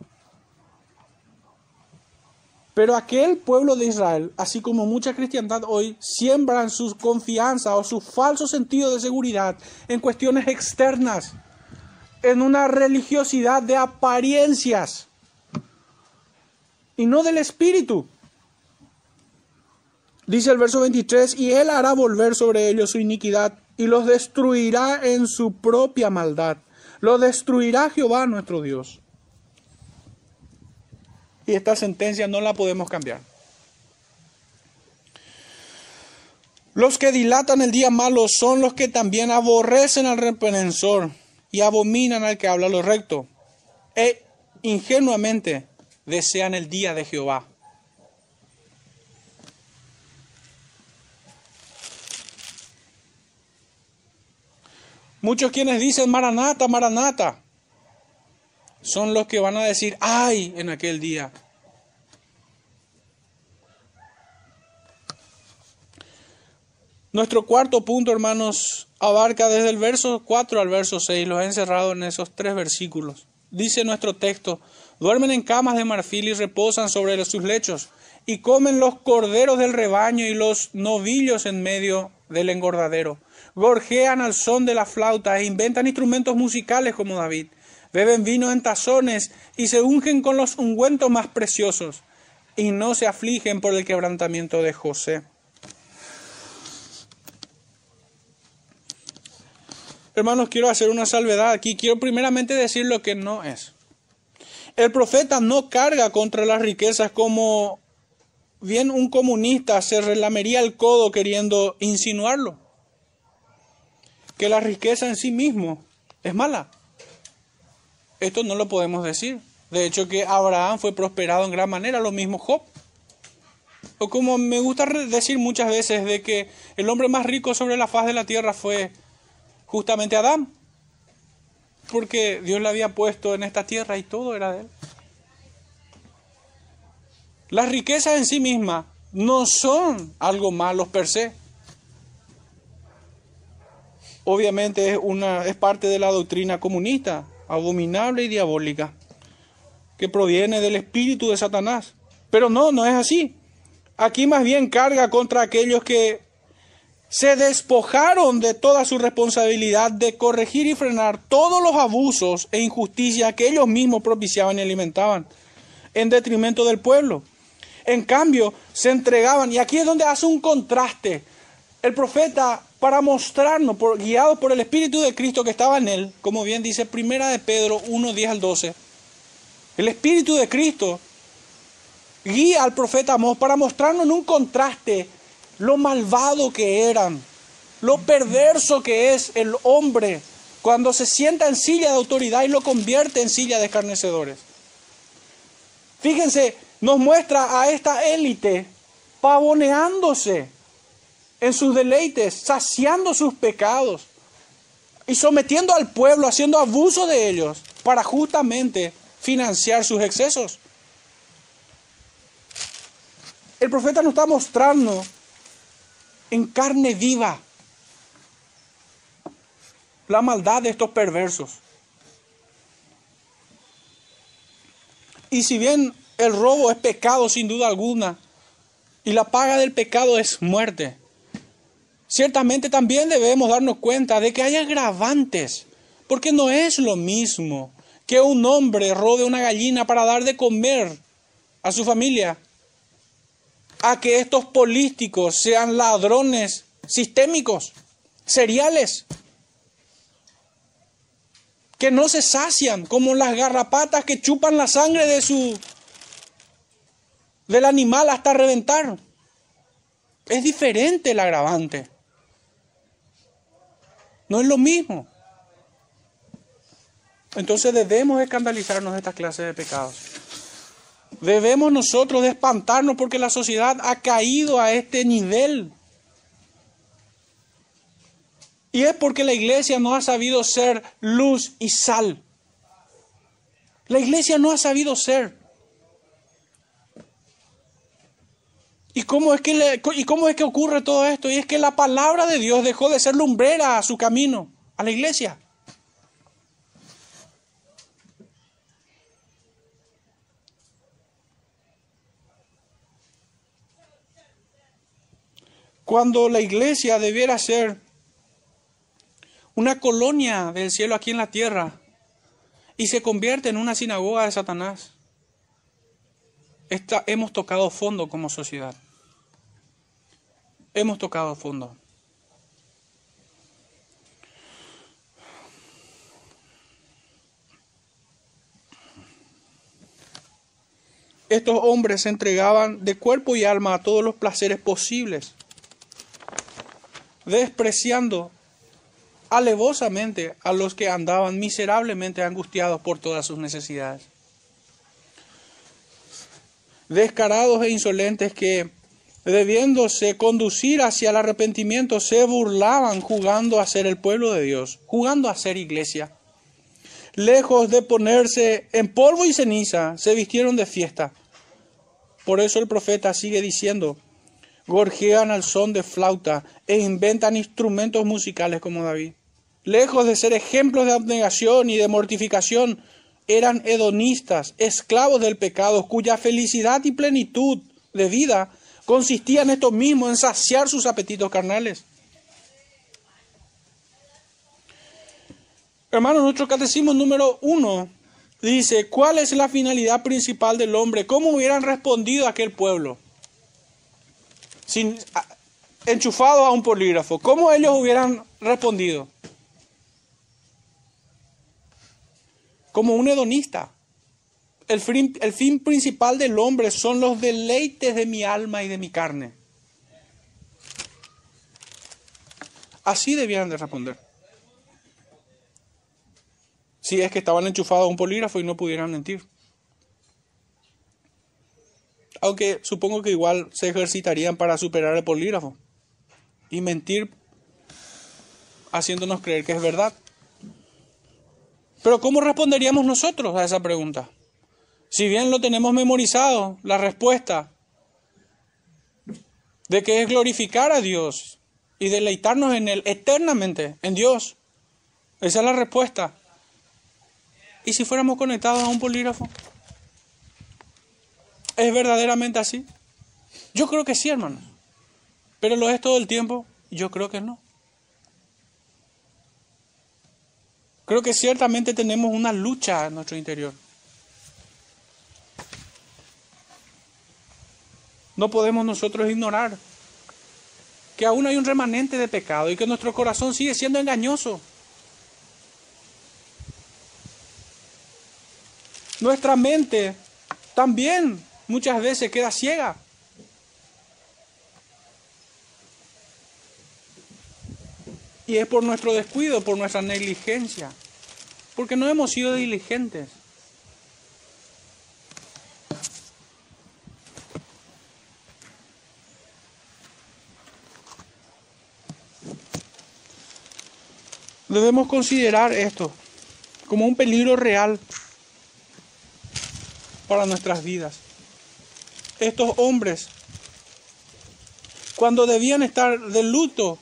Pero aquel pueblo de Israel, así como mucha cristiandad hoy, siembran su confianza o su falso sentido de seguridad en cuestiones externas, en una religiosidad de apariencias y no del espíritu. Dice el verso 23, y él hará volver sobre ellos su iniquidad y los destruirá en su propia maldad. Lo destruirá Jehová nuestro Dios. Y esta sentencia no la podemos cambiar. Los que dilatan el día malo son los que también aborrecen al repenensor y abominan al que habla lo recto. E ingenuamente desean el día de Jehová. Muchos quienes dicen Maranata, Maranata, son los que van a decir, ay, en aquel día. Nuestro cuarto punto, hermanos, abarca desde el verso 4 al verso 6, los he encerrado en esos tres versículos. Dice nuestro texto, duermen en camas de marfil y reposan sobre sus lechos, y comen los corderos del rebaño y los novillos en medio del engordadero gorjean al son de la flauta e inventan instrumentos musicales como David. Beben vino en tazones y se ungen con los ungüentos más preciosos y no se afligen por el quebrantamiento de José. Hermanos, quiero hacer una salvedad aquí. Quiero primeramente decir lo que no es. El profeta no carga contra las riquezas como bien un comunista se relamería el codo queriendo insinuarlo. Que la riqueza en sí mismo es mala. Esto no lo podemos decir. De hecho, que Abraham fue prosperado en gran manera, lo mismo Job. O como me gusta decir muchas veces, de que el hombre más rico sobre la faz de la tierra fue justamente Adán. Porque Dios le había puesto en esta tierra y todo era de él. Las riquezas en sí mismas no son algo malo per se. Obviamente es, una, es parte de la doctrina comunista, abominable y diabólica, que proviene del espíritu de Satanás. Pero no, no es así. Aquí más bien carga contra aquellos que se despojaron de toda su responsabilidad de corregir y frenar todos los abusos e injusticias que ellos mismos propiciaban y alimentaban en detrimento del pueblo. En cambio, se entregaban, y aquí es donde hace un contraste. El profeta, para mostrarnos, por, guiado por el Espíritu de Cristo que estaba en él, como bien dice Primera de Pedro 1, 10 al 12, el Espíritu de Cristo guía al profeta Amós para mostrarnos en un contraste lo malvado que eran, lo perverso que es el hombre cuando se sienta en silla de autoridad y lo convierte en silla de escarnecedores. Fíjense, nos muestra a esta élite pavoneándose en sus deleites, saciando sus pecados y sometiendo al pueblo, haciendo abuso de ellos para justamente financiar sus excesos. El profeta nos está mostrando en carne viva la maldad de estos perversos. Y si bien el robo es pecado sin duda alguna. Y la paga del pecado es muerte. Ciertamente también debemos darnos cuenta de que hay agravantes. Porque no es lo mismo que un hombre robe una gallina para dar de comer a su familia. A que estos políticos sean ladrones sistémicos, seriales que no se sacian, como las garrapatas que chupan la sangre de su del animal hasta reventar. Es diferente el agravante. No es lo mismo. Entonces debemos escandalizarnos de esta clase de pecados. Debemos nosotros de espantarnos porque la sociedad ha caído a este nivel. Y es porque la iglesia no ha sabido ser luz y sal. La iglesia no ha sabido ser. ¿Y cómo, es que ¿Y cómo es que ocurre todo esto? Y es que la palabra de Dios dejó de ser lumbrera a su camino, a la iglesia. Cuando la iglesia debiera ser una colonia del cielo aquí en la tierra y se convierte en una sinagoga de Satanás, hemos tocado fondo como sociedad hemos tocado fondo. Estos hombres se entregaban de cuerpo y alma a todos los placeres posibles, despreciando alevosamente a los que andaban miserablemente angustiados por todas sus necesidades. Descarados e insolentes que debiéndose conducir hacia el arrepentimiento, se burlaban jugando a ser el pueblo de Dios, jugando a ser iglesia. Lejos de ponerse en polvo y ceniza, se vistieron de fiesta. Por eso el profeta sigue diciendo, gorjean al son de flauta e inventan instrumentos musicales como David. Lejos de ser ejemplos de abnegación y de mortificación, eran hedonistas, esclavos del pecado, cuya felicidad y plenitud de vida consistía en esto mismo, en saciar sus apetitos carnales. Hermanos, nuestro catecismo número uno dice, ¿cuál es la finalidad principal del hombre? ¿Cómo hubieran respondido aquel pueblo? Sin, enchufado a un polígrafo, ¿cómo ellos hubieran respondido? Como un hedonista. El fin, principal del hombre son los deleites de mi alma y de mi carne. Así debieran de responder. si es que estaban enchufados a un polígrafo y no pudieran mentir. Aunque supongo que igual se ejercitarían para superar el polígrafo y mentir haciéndonos creer que es verdad. Pero ¿cómo responderíamos nosotros a esa pregunta? Si bien lo tenemos memorizado, la respuesta de que es glorificar a Dios y deleitarnos en Él eternamente, en Dios. Esa es la respuesta. ¿Y si fuéramos conectados a un polígrafo? ¿Es verdaderamente así? Yo creo que sí, hermano. Pero lo es todo el tiempo. Yo creo que no. Creo que ciertamente tenemos una lucha en nuestro interior. No podemos nosotros ignorar que aún hay un remanente de pecado y que nuestro corazón sigue siendo engañoso. Nuestra mente también muchas veces queda ciega. Y es por nuestro descuido, por nuestra negligencia, porque no hemos sido diligentes. Debemos considerar esto como un peligro real para nuestras vidas. Estos hombres, cuando debían estar de luto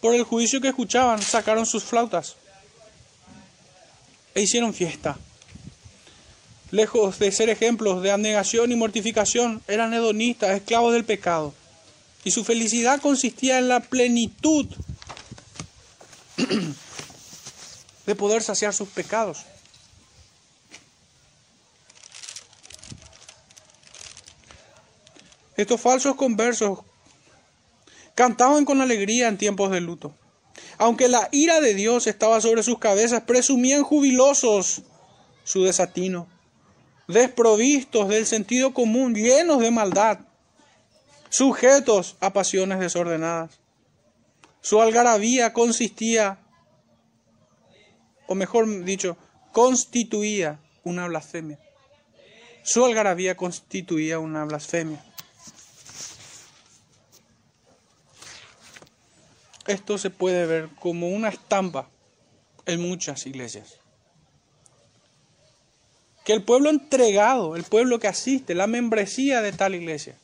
por el juicio que escuchaban, sacaron sus flautas e hicieron fiesta. Lejos de ser ejemplos de abnegación y mortificación, eran hedonistas, esclavos del pecado. Y su felicidad consistía en la plenitud de poder saciar sus pecados. Estos falsos conversos cantaban con alegría en tiempos de luto. Aunque la ira de Dios estaba sobre sus cabezas, presumían jubilosos su desatino, desprovistos del sentido común, llenos de maldad, sujetos a pasiones desordenadas. Su algarabía consistía o mejor dicho, constituía una blasfemia. Su algarabía constituía una blasfemia. Esto se puede ver como una estampa en muchas iglesias. Que el pueblo entregado, el pueblo que asiste, la membresía de tal iglesia,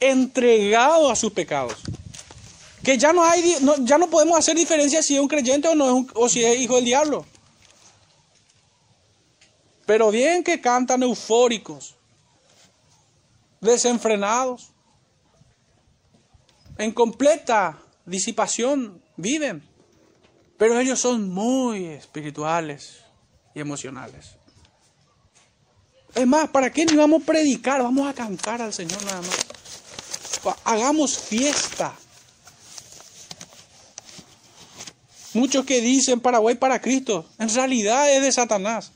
entregado a sus pecados, que ya no hay, ya no podemos hacer diferencia si es un creyente o, no o si es hijo del diablo. Pero bien que cantan eufóricos, desenfrenados, en completa disipación viven, pero ellos son muy espirituales y emocionales. Es más, ¿para qué ni vamos a predicar? Vamos a cantar al Señor nada más. Hagamos fiesta. Muchos que dicen Paraguay para Cristo, en realidad es de Satanás.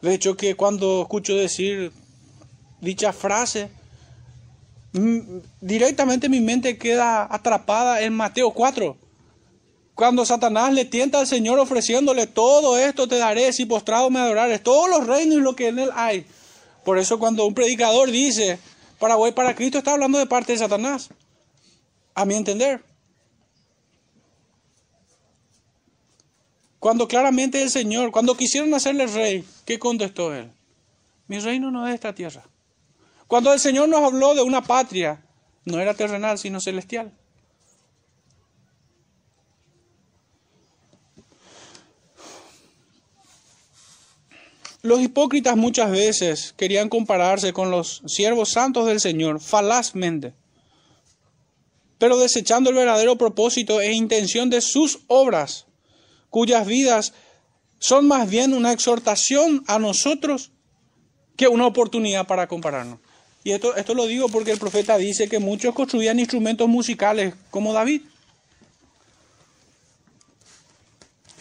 De hecho que cuando escucho decir dicha frase, directamente mi mente queda atrapada en Mateo 4. Cuando Satanás le tienta al Señor ofreciéndole todo esto te daré si postrado me adorares, todos los reinos y lo que en él hay. Por eso cuando un predicador dice Paraguay para Cristo está hablando de parte de Satanás a mi entender. Cuando claramente el Señor, cuando quisieron hacerle rey, ¿qué contestó él? Mi reino no es esta tierra. Cuando el Señor nos habló de una patria, no era terrenal, sino celestial. Los hipócritas muchas veces querían compararse con los siervos santos del Señor falazmente pero desechando el verdadero propósito e intención de sus obras, cuyas vidas son más bien una exhortación a nosotros que una oportunidad para compararnos. Y esto, esto lo digo porque el profeta dice que muchos construían instrumentos musicales como David.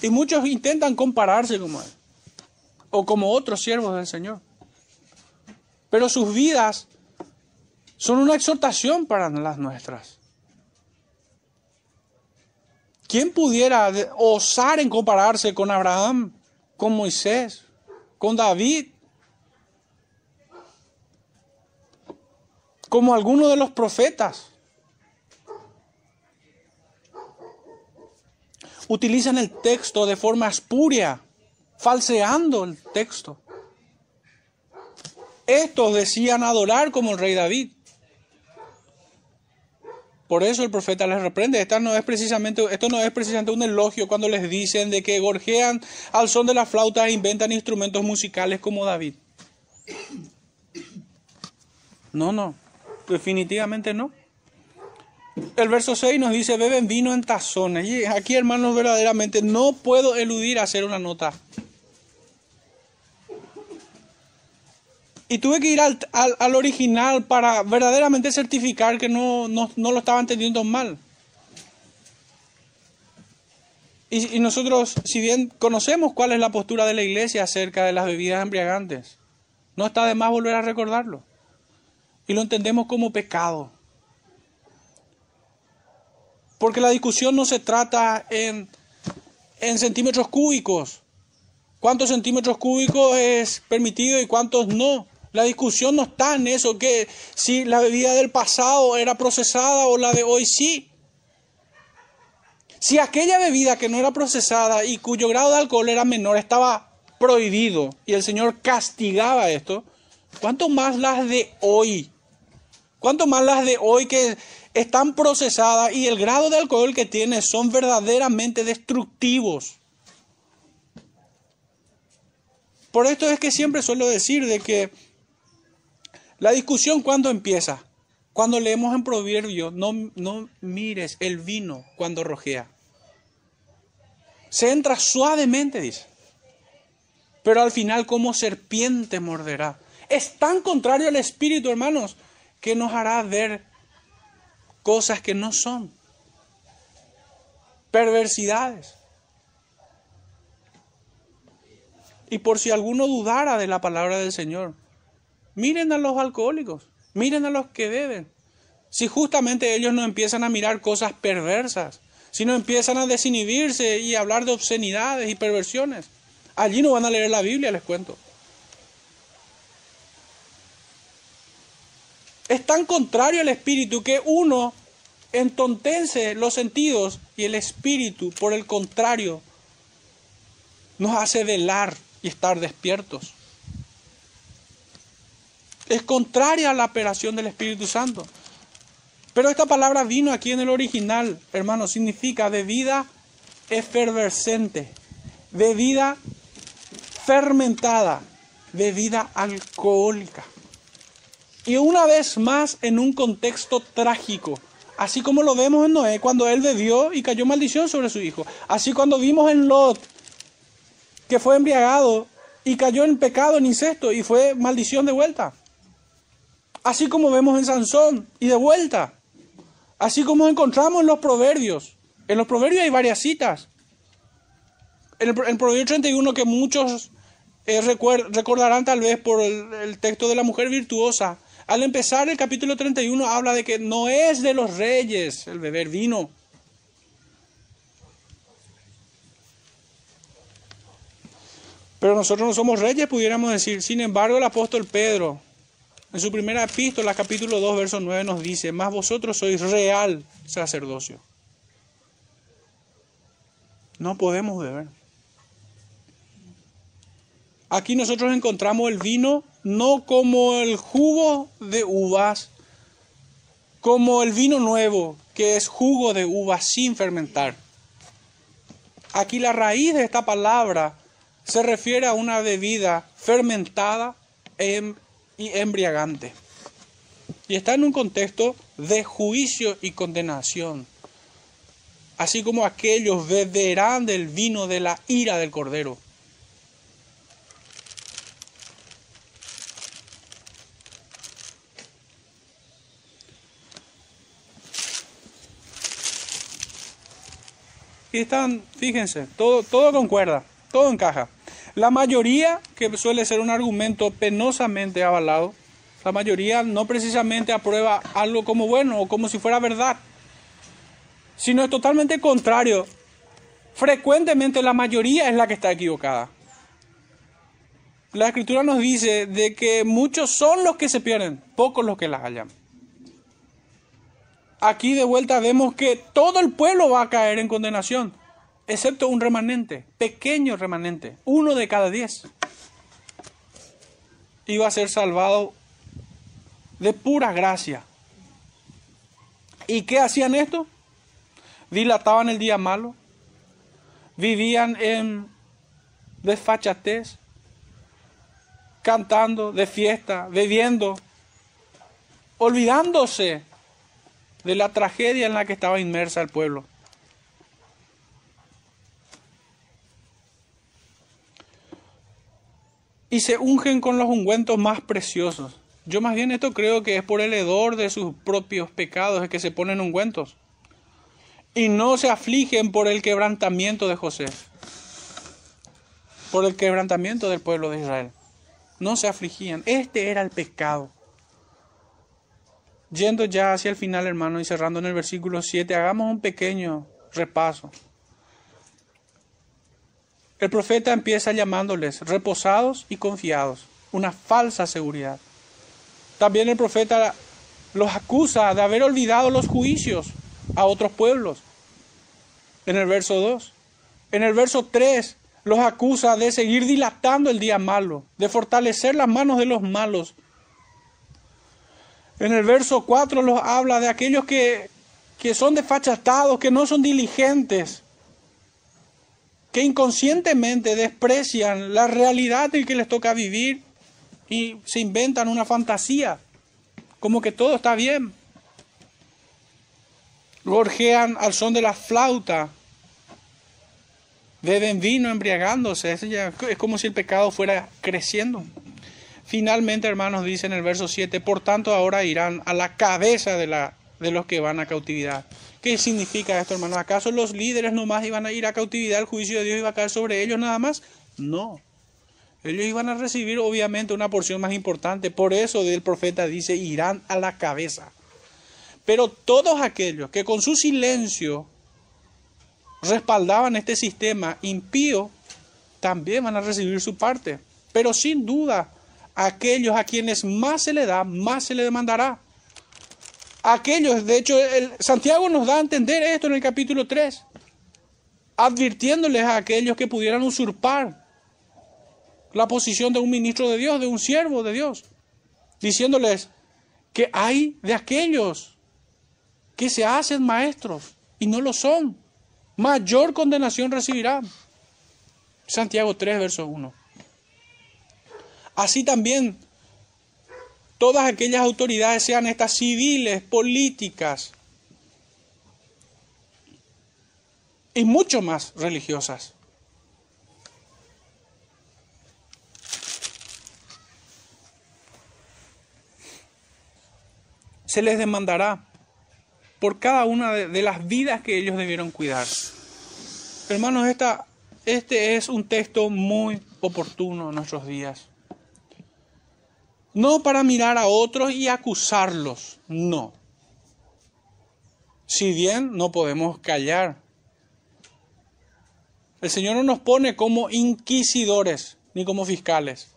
Y muchos intentan compararse como él, o como otros siervos del Señor. Pero sus vidas son una exhortación para las nuestras. ¿Quién pudiera osar en compararse con Abraham, con Moisés, con David? Como alguno de los profetas. Utilizan el texto de forma espuria, falseando el texto. Estos decían adorar como el rey David. Por eso el profeta les reprende. Esto no es precisamente un elogio cuando les dicen de que gorjean al son de la flauta e inventan instrumentos musicales como David. No, no, definitivamente no. El verso 6 nos dice, beben vino en tazones. Y aquí, hermanos, verdaderamente no puedo eludir hacer una nota. Y tuve que ir al, al, original para verdaderamente certificar que no, no, no lo estaba entendiendo mal. Y, y, nosotros, si bien conocemos cuál es la postura de la iglesia acerca de las bebidas embriagantes, no está de más volver a recordarlo. Y lo entendemos como pecado. Porque la discusión no se trata en, en centímetros cúbicos. ¿Cuántos centímetros cúbicos es permitido y cuántos no? La discusión no está en eso, que si la bebida del pasado era procesada o la de hoy sí. Si aquella bebida que no era procesada y cuyo grado de alcohol era menor estaba prohibido y el Señor castigaba esto, ¿cuánto más las de hoy? ¿Cuánto más las de hoy que están procesadas y el grado de alcohol que tiene son verdaderamente destructivos? Por esto es que siempre suelo decir de que la discusión cuando empieza, cuando leemos en Proverbio, no, no mires el vino cuando rojea. Se entra suavemente, dice. Pero al final como serpiente morderá. Es tan contrario al espíritu, hermanos, que nos hará ver cosas que no son. Perversidades. Y por si alguno dudara de la palabra del Señor, Miren a los alcohólicos, miren a los que beben. Si justamente ellos no empiezan a mirar cosas perversas, si no empiezan a desinhibirse y hablar de obscenidades y perversiones, allí no van a leer la Biblia, les cuento. Es tan contrario al espíritu que uno entontense los sentidos y el espíritu, por el contrario, nos hace velar y estar despiertos es contraria a la operación del Espíritu Santo. Pero esta palabra vino aquí en el original, hermano, significa bebida efervescente, bebida fermentada, bebida alcohólica. Y una vez más en un contexto trágico, así como lo vemos en Noé cuando él bebió y cayó maldición sobre su hijo, así cuando vimos en Lot que fue embriagado y cayó en pecado, en incesto y fue maldición de vuelta. Así como vemos en Sansón y de vuelta. Así como encontramos en los proverbios. En los proverbios hay varias citas. En el, proverbio 31 que muchos eh, recordarán tal vez por el, el texto de la mujer virtuosa. Al empezar el capítulo 31 habla de que no es de los reyes el beber vino. Pero nosotros no somos reyes, pudiéramos decir. Sin embargo, el apóstol Pedro en su primera epístola, capítulo 2, verso 9, nos dice, más vosotros sois real sacerdocio. No podemos beber. Aquí nosotros encontramos el vino no como el jugo de uvas, como el vino nuevo, que es jugo de uvas sin fermentar. Aquí la raíz de esta palabra se refiere a una bebida fermentada en y embriagante. Y está en un contexto de juicio y condenación. Así como aquellos beberán del vino de la ira del Cordero. Y están, fíjense, todo, todo concuerda, todo encaja. La mayoría, que suele ser un argumento penosamente avalado, la mayoría no precisamente aprueba algo como bueno o como si fuera verdad, sino es totalmente contrario frecuentemente la mayoría es la que está equivocada. La escritura nos dice de que muchos son los que se pierden, pocos los que las hallan. Aquí de vuelta vemos que todo el pueblo va a caer en condenación, excepto un remanente, pequeño remanente, uno de cada diez. Iba a ser salvado de pura gracia. ¿Y qué hacían esto? Dilataban el día malo, vivían en desfachatez, cantando de fiesta, bebiendo, olvidándose de la tragedia en la que estaba inmersa el pueblo. Y se ungen con los ungüentos más preciosos. Yo más bien esto creo que es por el hedor de sus propios pecados que se ponen ungüentos. Y no se afligen por el quebrantamiento de José, por el quebrantamiento del pueblo de Israel. No se afligían. Este era el pecado. Yendo ya hacia el final, hermano, y cerrando en el versículo 7, hagamos un pequeño repaso. El profeta empieza llamándoles reposados y confiados, una falsa seguridad. También el profeta los acusa de haber olvidado los juicios a otros pueblos. En el verso 2. En el verso 3 los acusa de seguir dilatando el día malo, de fortalecer las manos de los malos. En el verso 4 los habla de aquellos que, que son desfachatados, que no son diligentes, que inconscientemente desprecian la realidad en que les toca vivir y se inventan una fantasía, como que todo está bien. Gorjean al son de la flauta, beben vino embriagándose, es como si el pecado fuera creciendo. Finalmente, hermanos, dice en el verso 7, por tanto ahora irán a la cabeza de, la, de los que van a cautividad. ¿Qué significa esto, hermanos? ¿Acaso los líderes nomás iban a ir a cautividad? ¿El juicio de Dios iba a caer sobre ellos nada más? No. Ellos iban a recibir obviamente una porción más importante. Por eso el profeta dice, irán a la cabeza. Pero todos aquellos que con su silencio respaldaban este sistema impío, también van a recibir su parte. Pero sin duda, aquellos a quienes más se le da, más se le demandará. Aquellos, de hecho, el, Santiago nos da a entender esto en el capítulo 3, advirtiéndoles a aquellos que pudieran usurpar la posición de un ministro de Dios, de un siervo de Dios, diciéndoles que hay de aquellos que se hacen maestros y no lo son. Mayor condenación recibirán. Santiago 3, verso 1. Así también todas aquellas autoridades, sean estas civiles, políticas y mucho más religiosas, se les demandará por cada una de, las vidas que ellos debieron cuidar. Hermanos, esta, este es un texto muy oportuno en nuestros días. No para mirar a otros y acusarlos, no. Si bien no podemos callar. El Señor no nos pone como inquisidores ni como fiscales.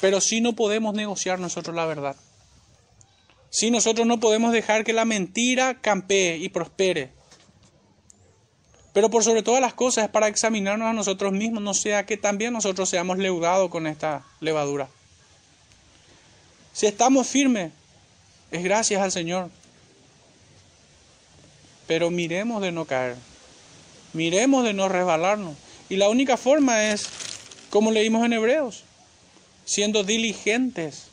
Pero sí no podemos negociar nosotros la verdad. Si nosotros no podemos dejar que la mentira campee y prospere. Pero por sobre todas las cosas es para examinarnos a nosotros mismos, no sea que también nosotros seamos leudados con esta levadura. Si estamos firmes, es gracias al Señor. Pero miremos de no caer, miremos de no resbalarnos. Y la única forma es, como leímos en Hebreos, siendo diligentes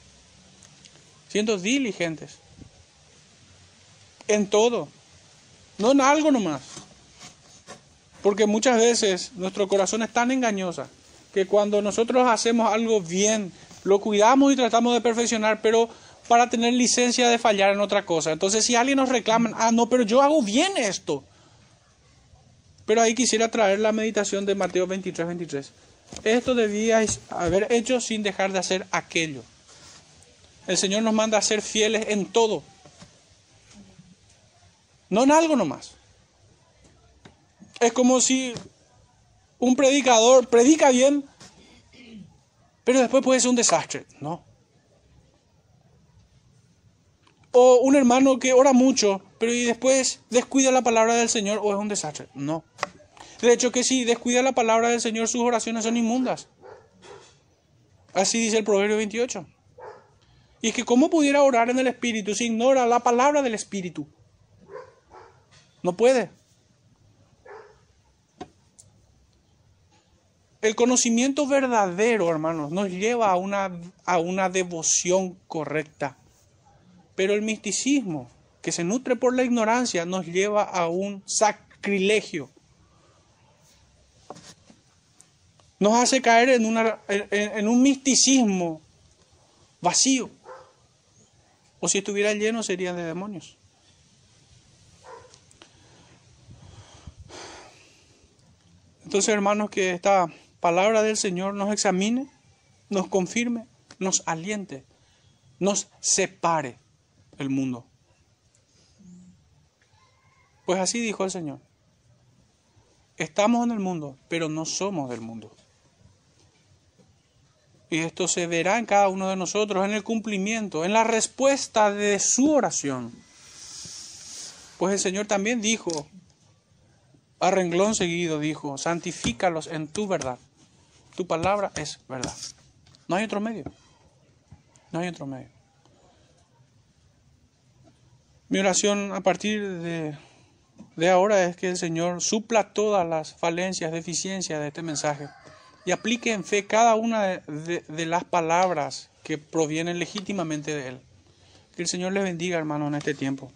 siendo diligentes en todo, no en algo nomás. Porque muchas veces nuestro corazón es tan engañosa que cuando nosotros hacemos algo bien, lo cuidamos y tratamos de perfeccionar, pero para tener licencia de fallar en otra cosa. Entonces, si alguien nos reclama, ah, no, pero yo hago bien esto. Pero ahí quisiera traer la meditación de Mateo 23, 23. Esto debíais haber hecho sin dejar de hacer aquello. El Señor nos manda a ser fieles en todo. No en algo nomás. Es como si un predicador predica bien, pero después puede ser un desastre, ¿no? O un hermano que ora mucho, pero y después descuida la palabra del Señor o es un desastre. No. De hecho que si descuida la palabra del Señor, sus oraciones son inmundas. Así dice el Proverbio 28. Y es que cómo pudiera orar en el Espíritu si ignora la palabra del Espíritu. No puede. El conocimiento verdadero, hermanos, nos lleva a una, a una devoción correcta. Pero el misticismo, que se nutre por la ignorancia, nos lleva a un sacrilegio. Nos hace caer en, una, en, un misticismo vacío. O si estuviera lleno serían de demonios. Entonces, hermanos, que esta palabra del Señor nos examine, nos confirme, nos aliente, nos separe el mundo. Pues así dijo el Señor. Estamos en el mundo, pero no somos del mundo. Y esto se verá en cada uno de nosotros, en el cumplimiento, en la respuesta de su oración. Pues el Señor también dijo, a renglón seguido dijo, santifícalos en tu verdad. Tu palabra es verdad. No hay otro medio. No hay otro medio. Mi oración a partir de, de ahora es que el Señor supla todas las falencias, deficiencias de este mensaje y aplique en fe cada una de, de, las palabras que provienen legítimamente de Él. Que el Señor les bendiga, hermano, en este tiempo.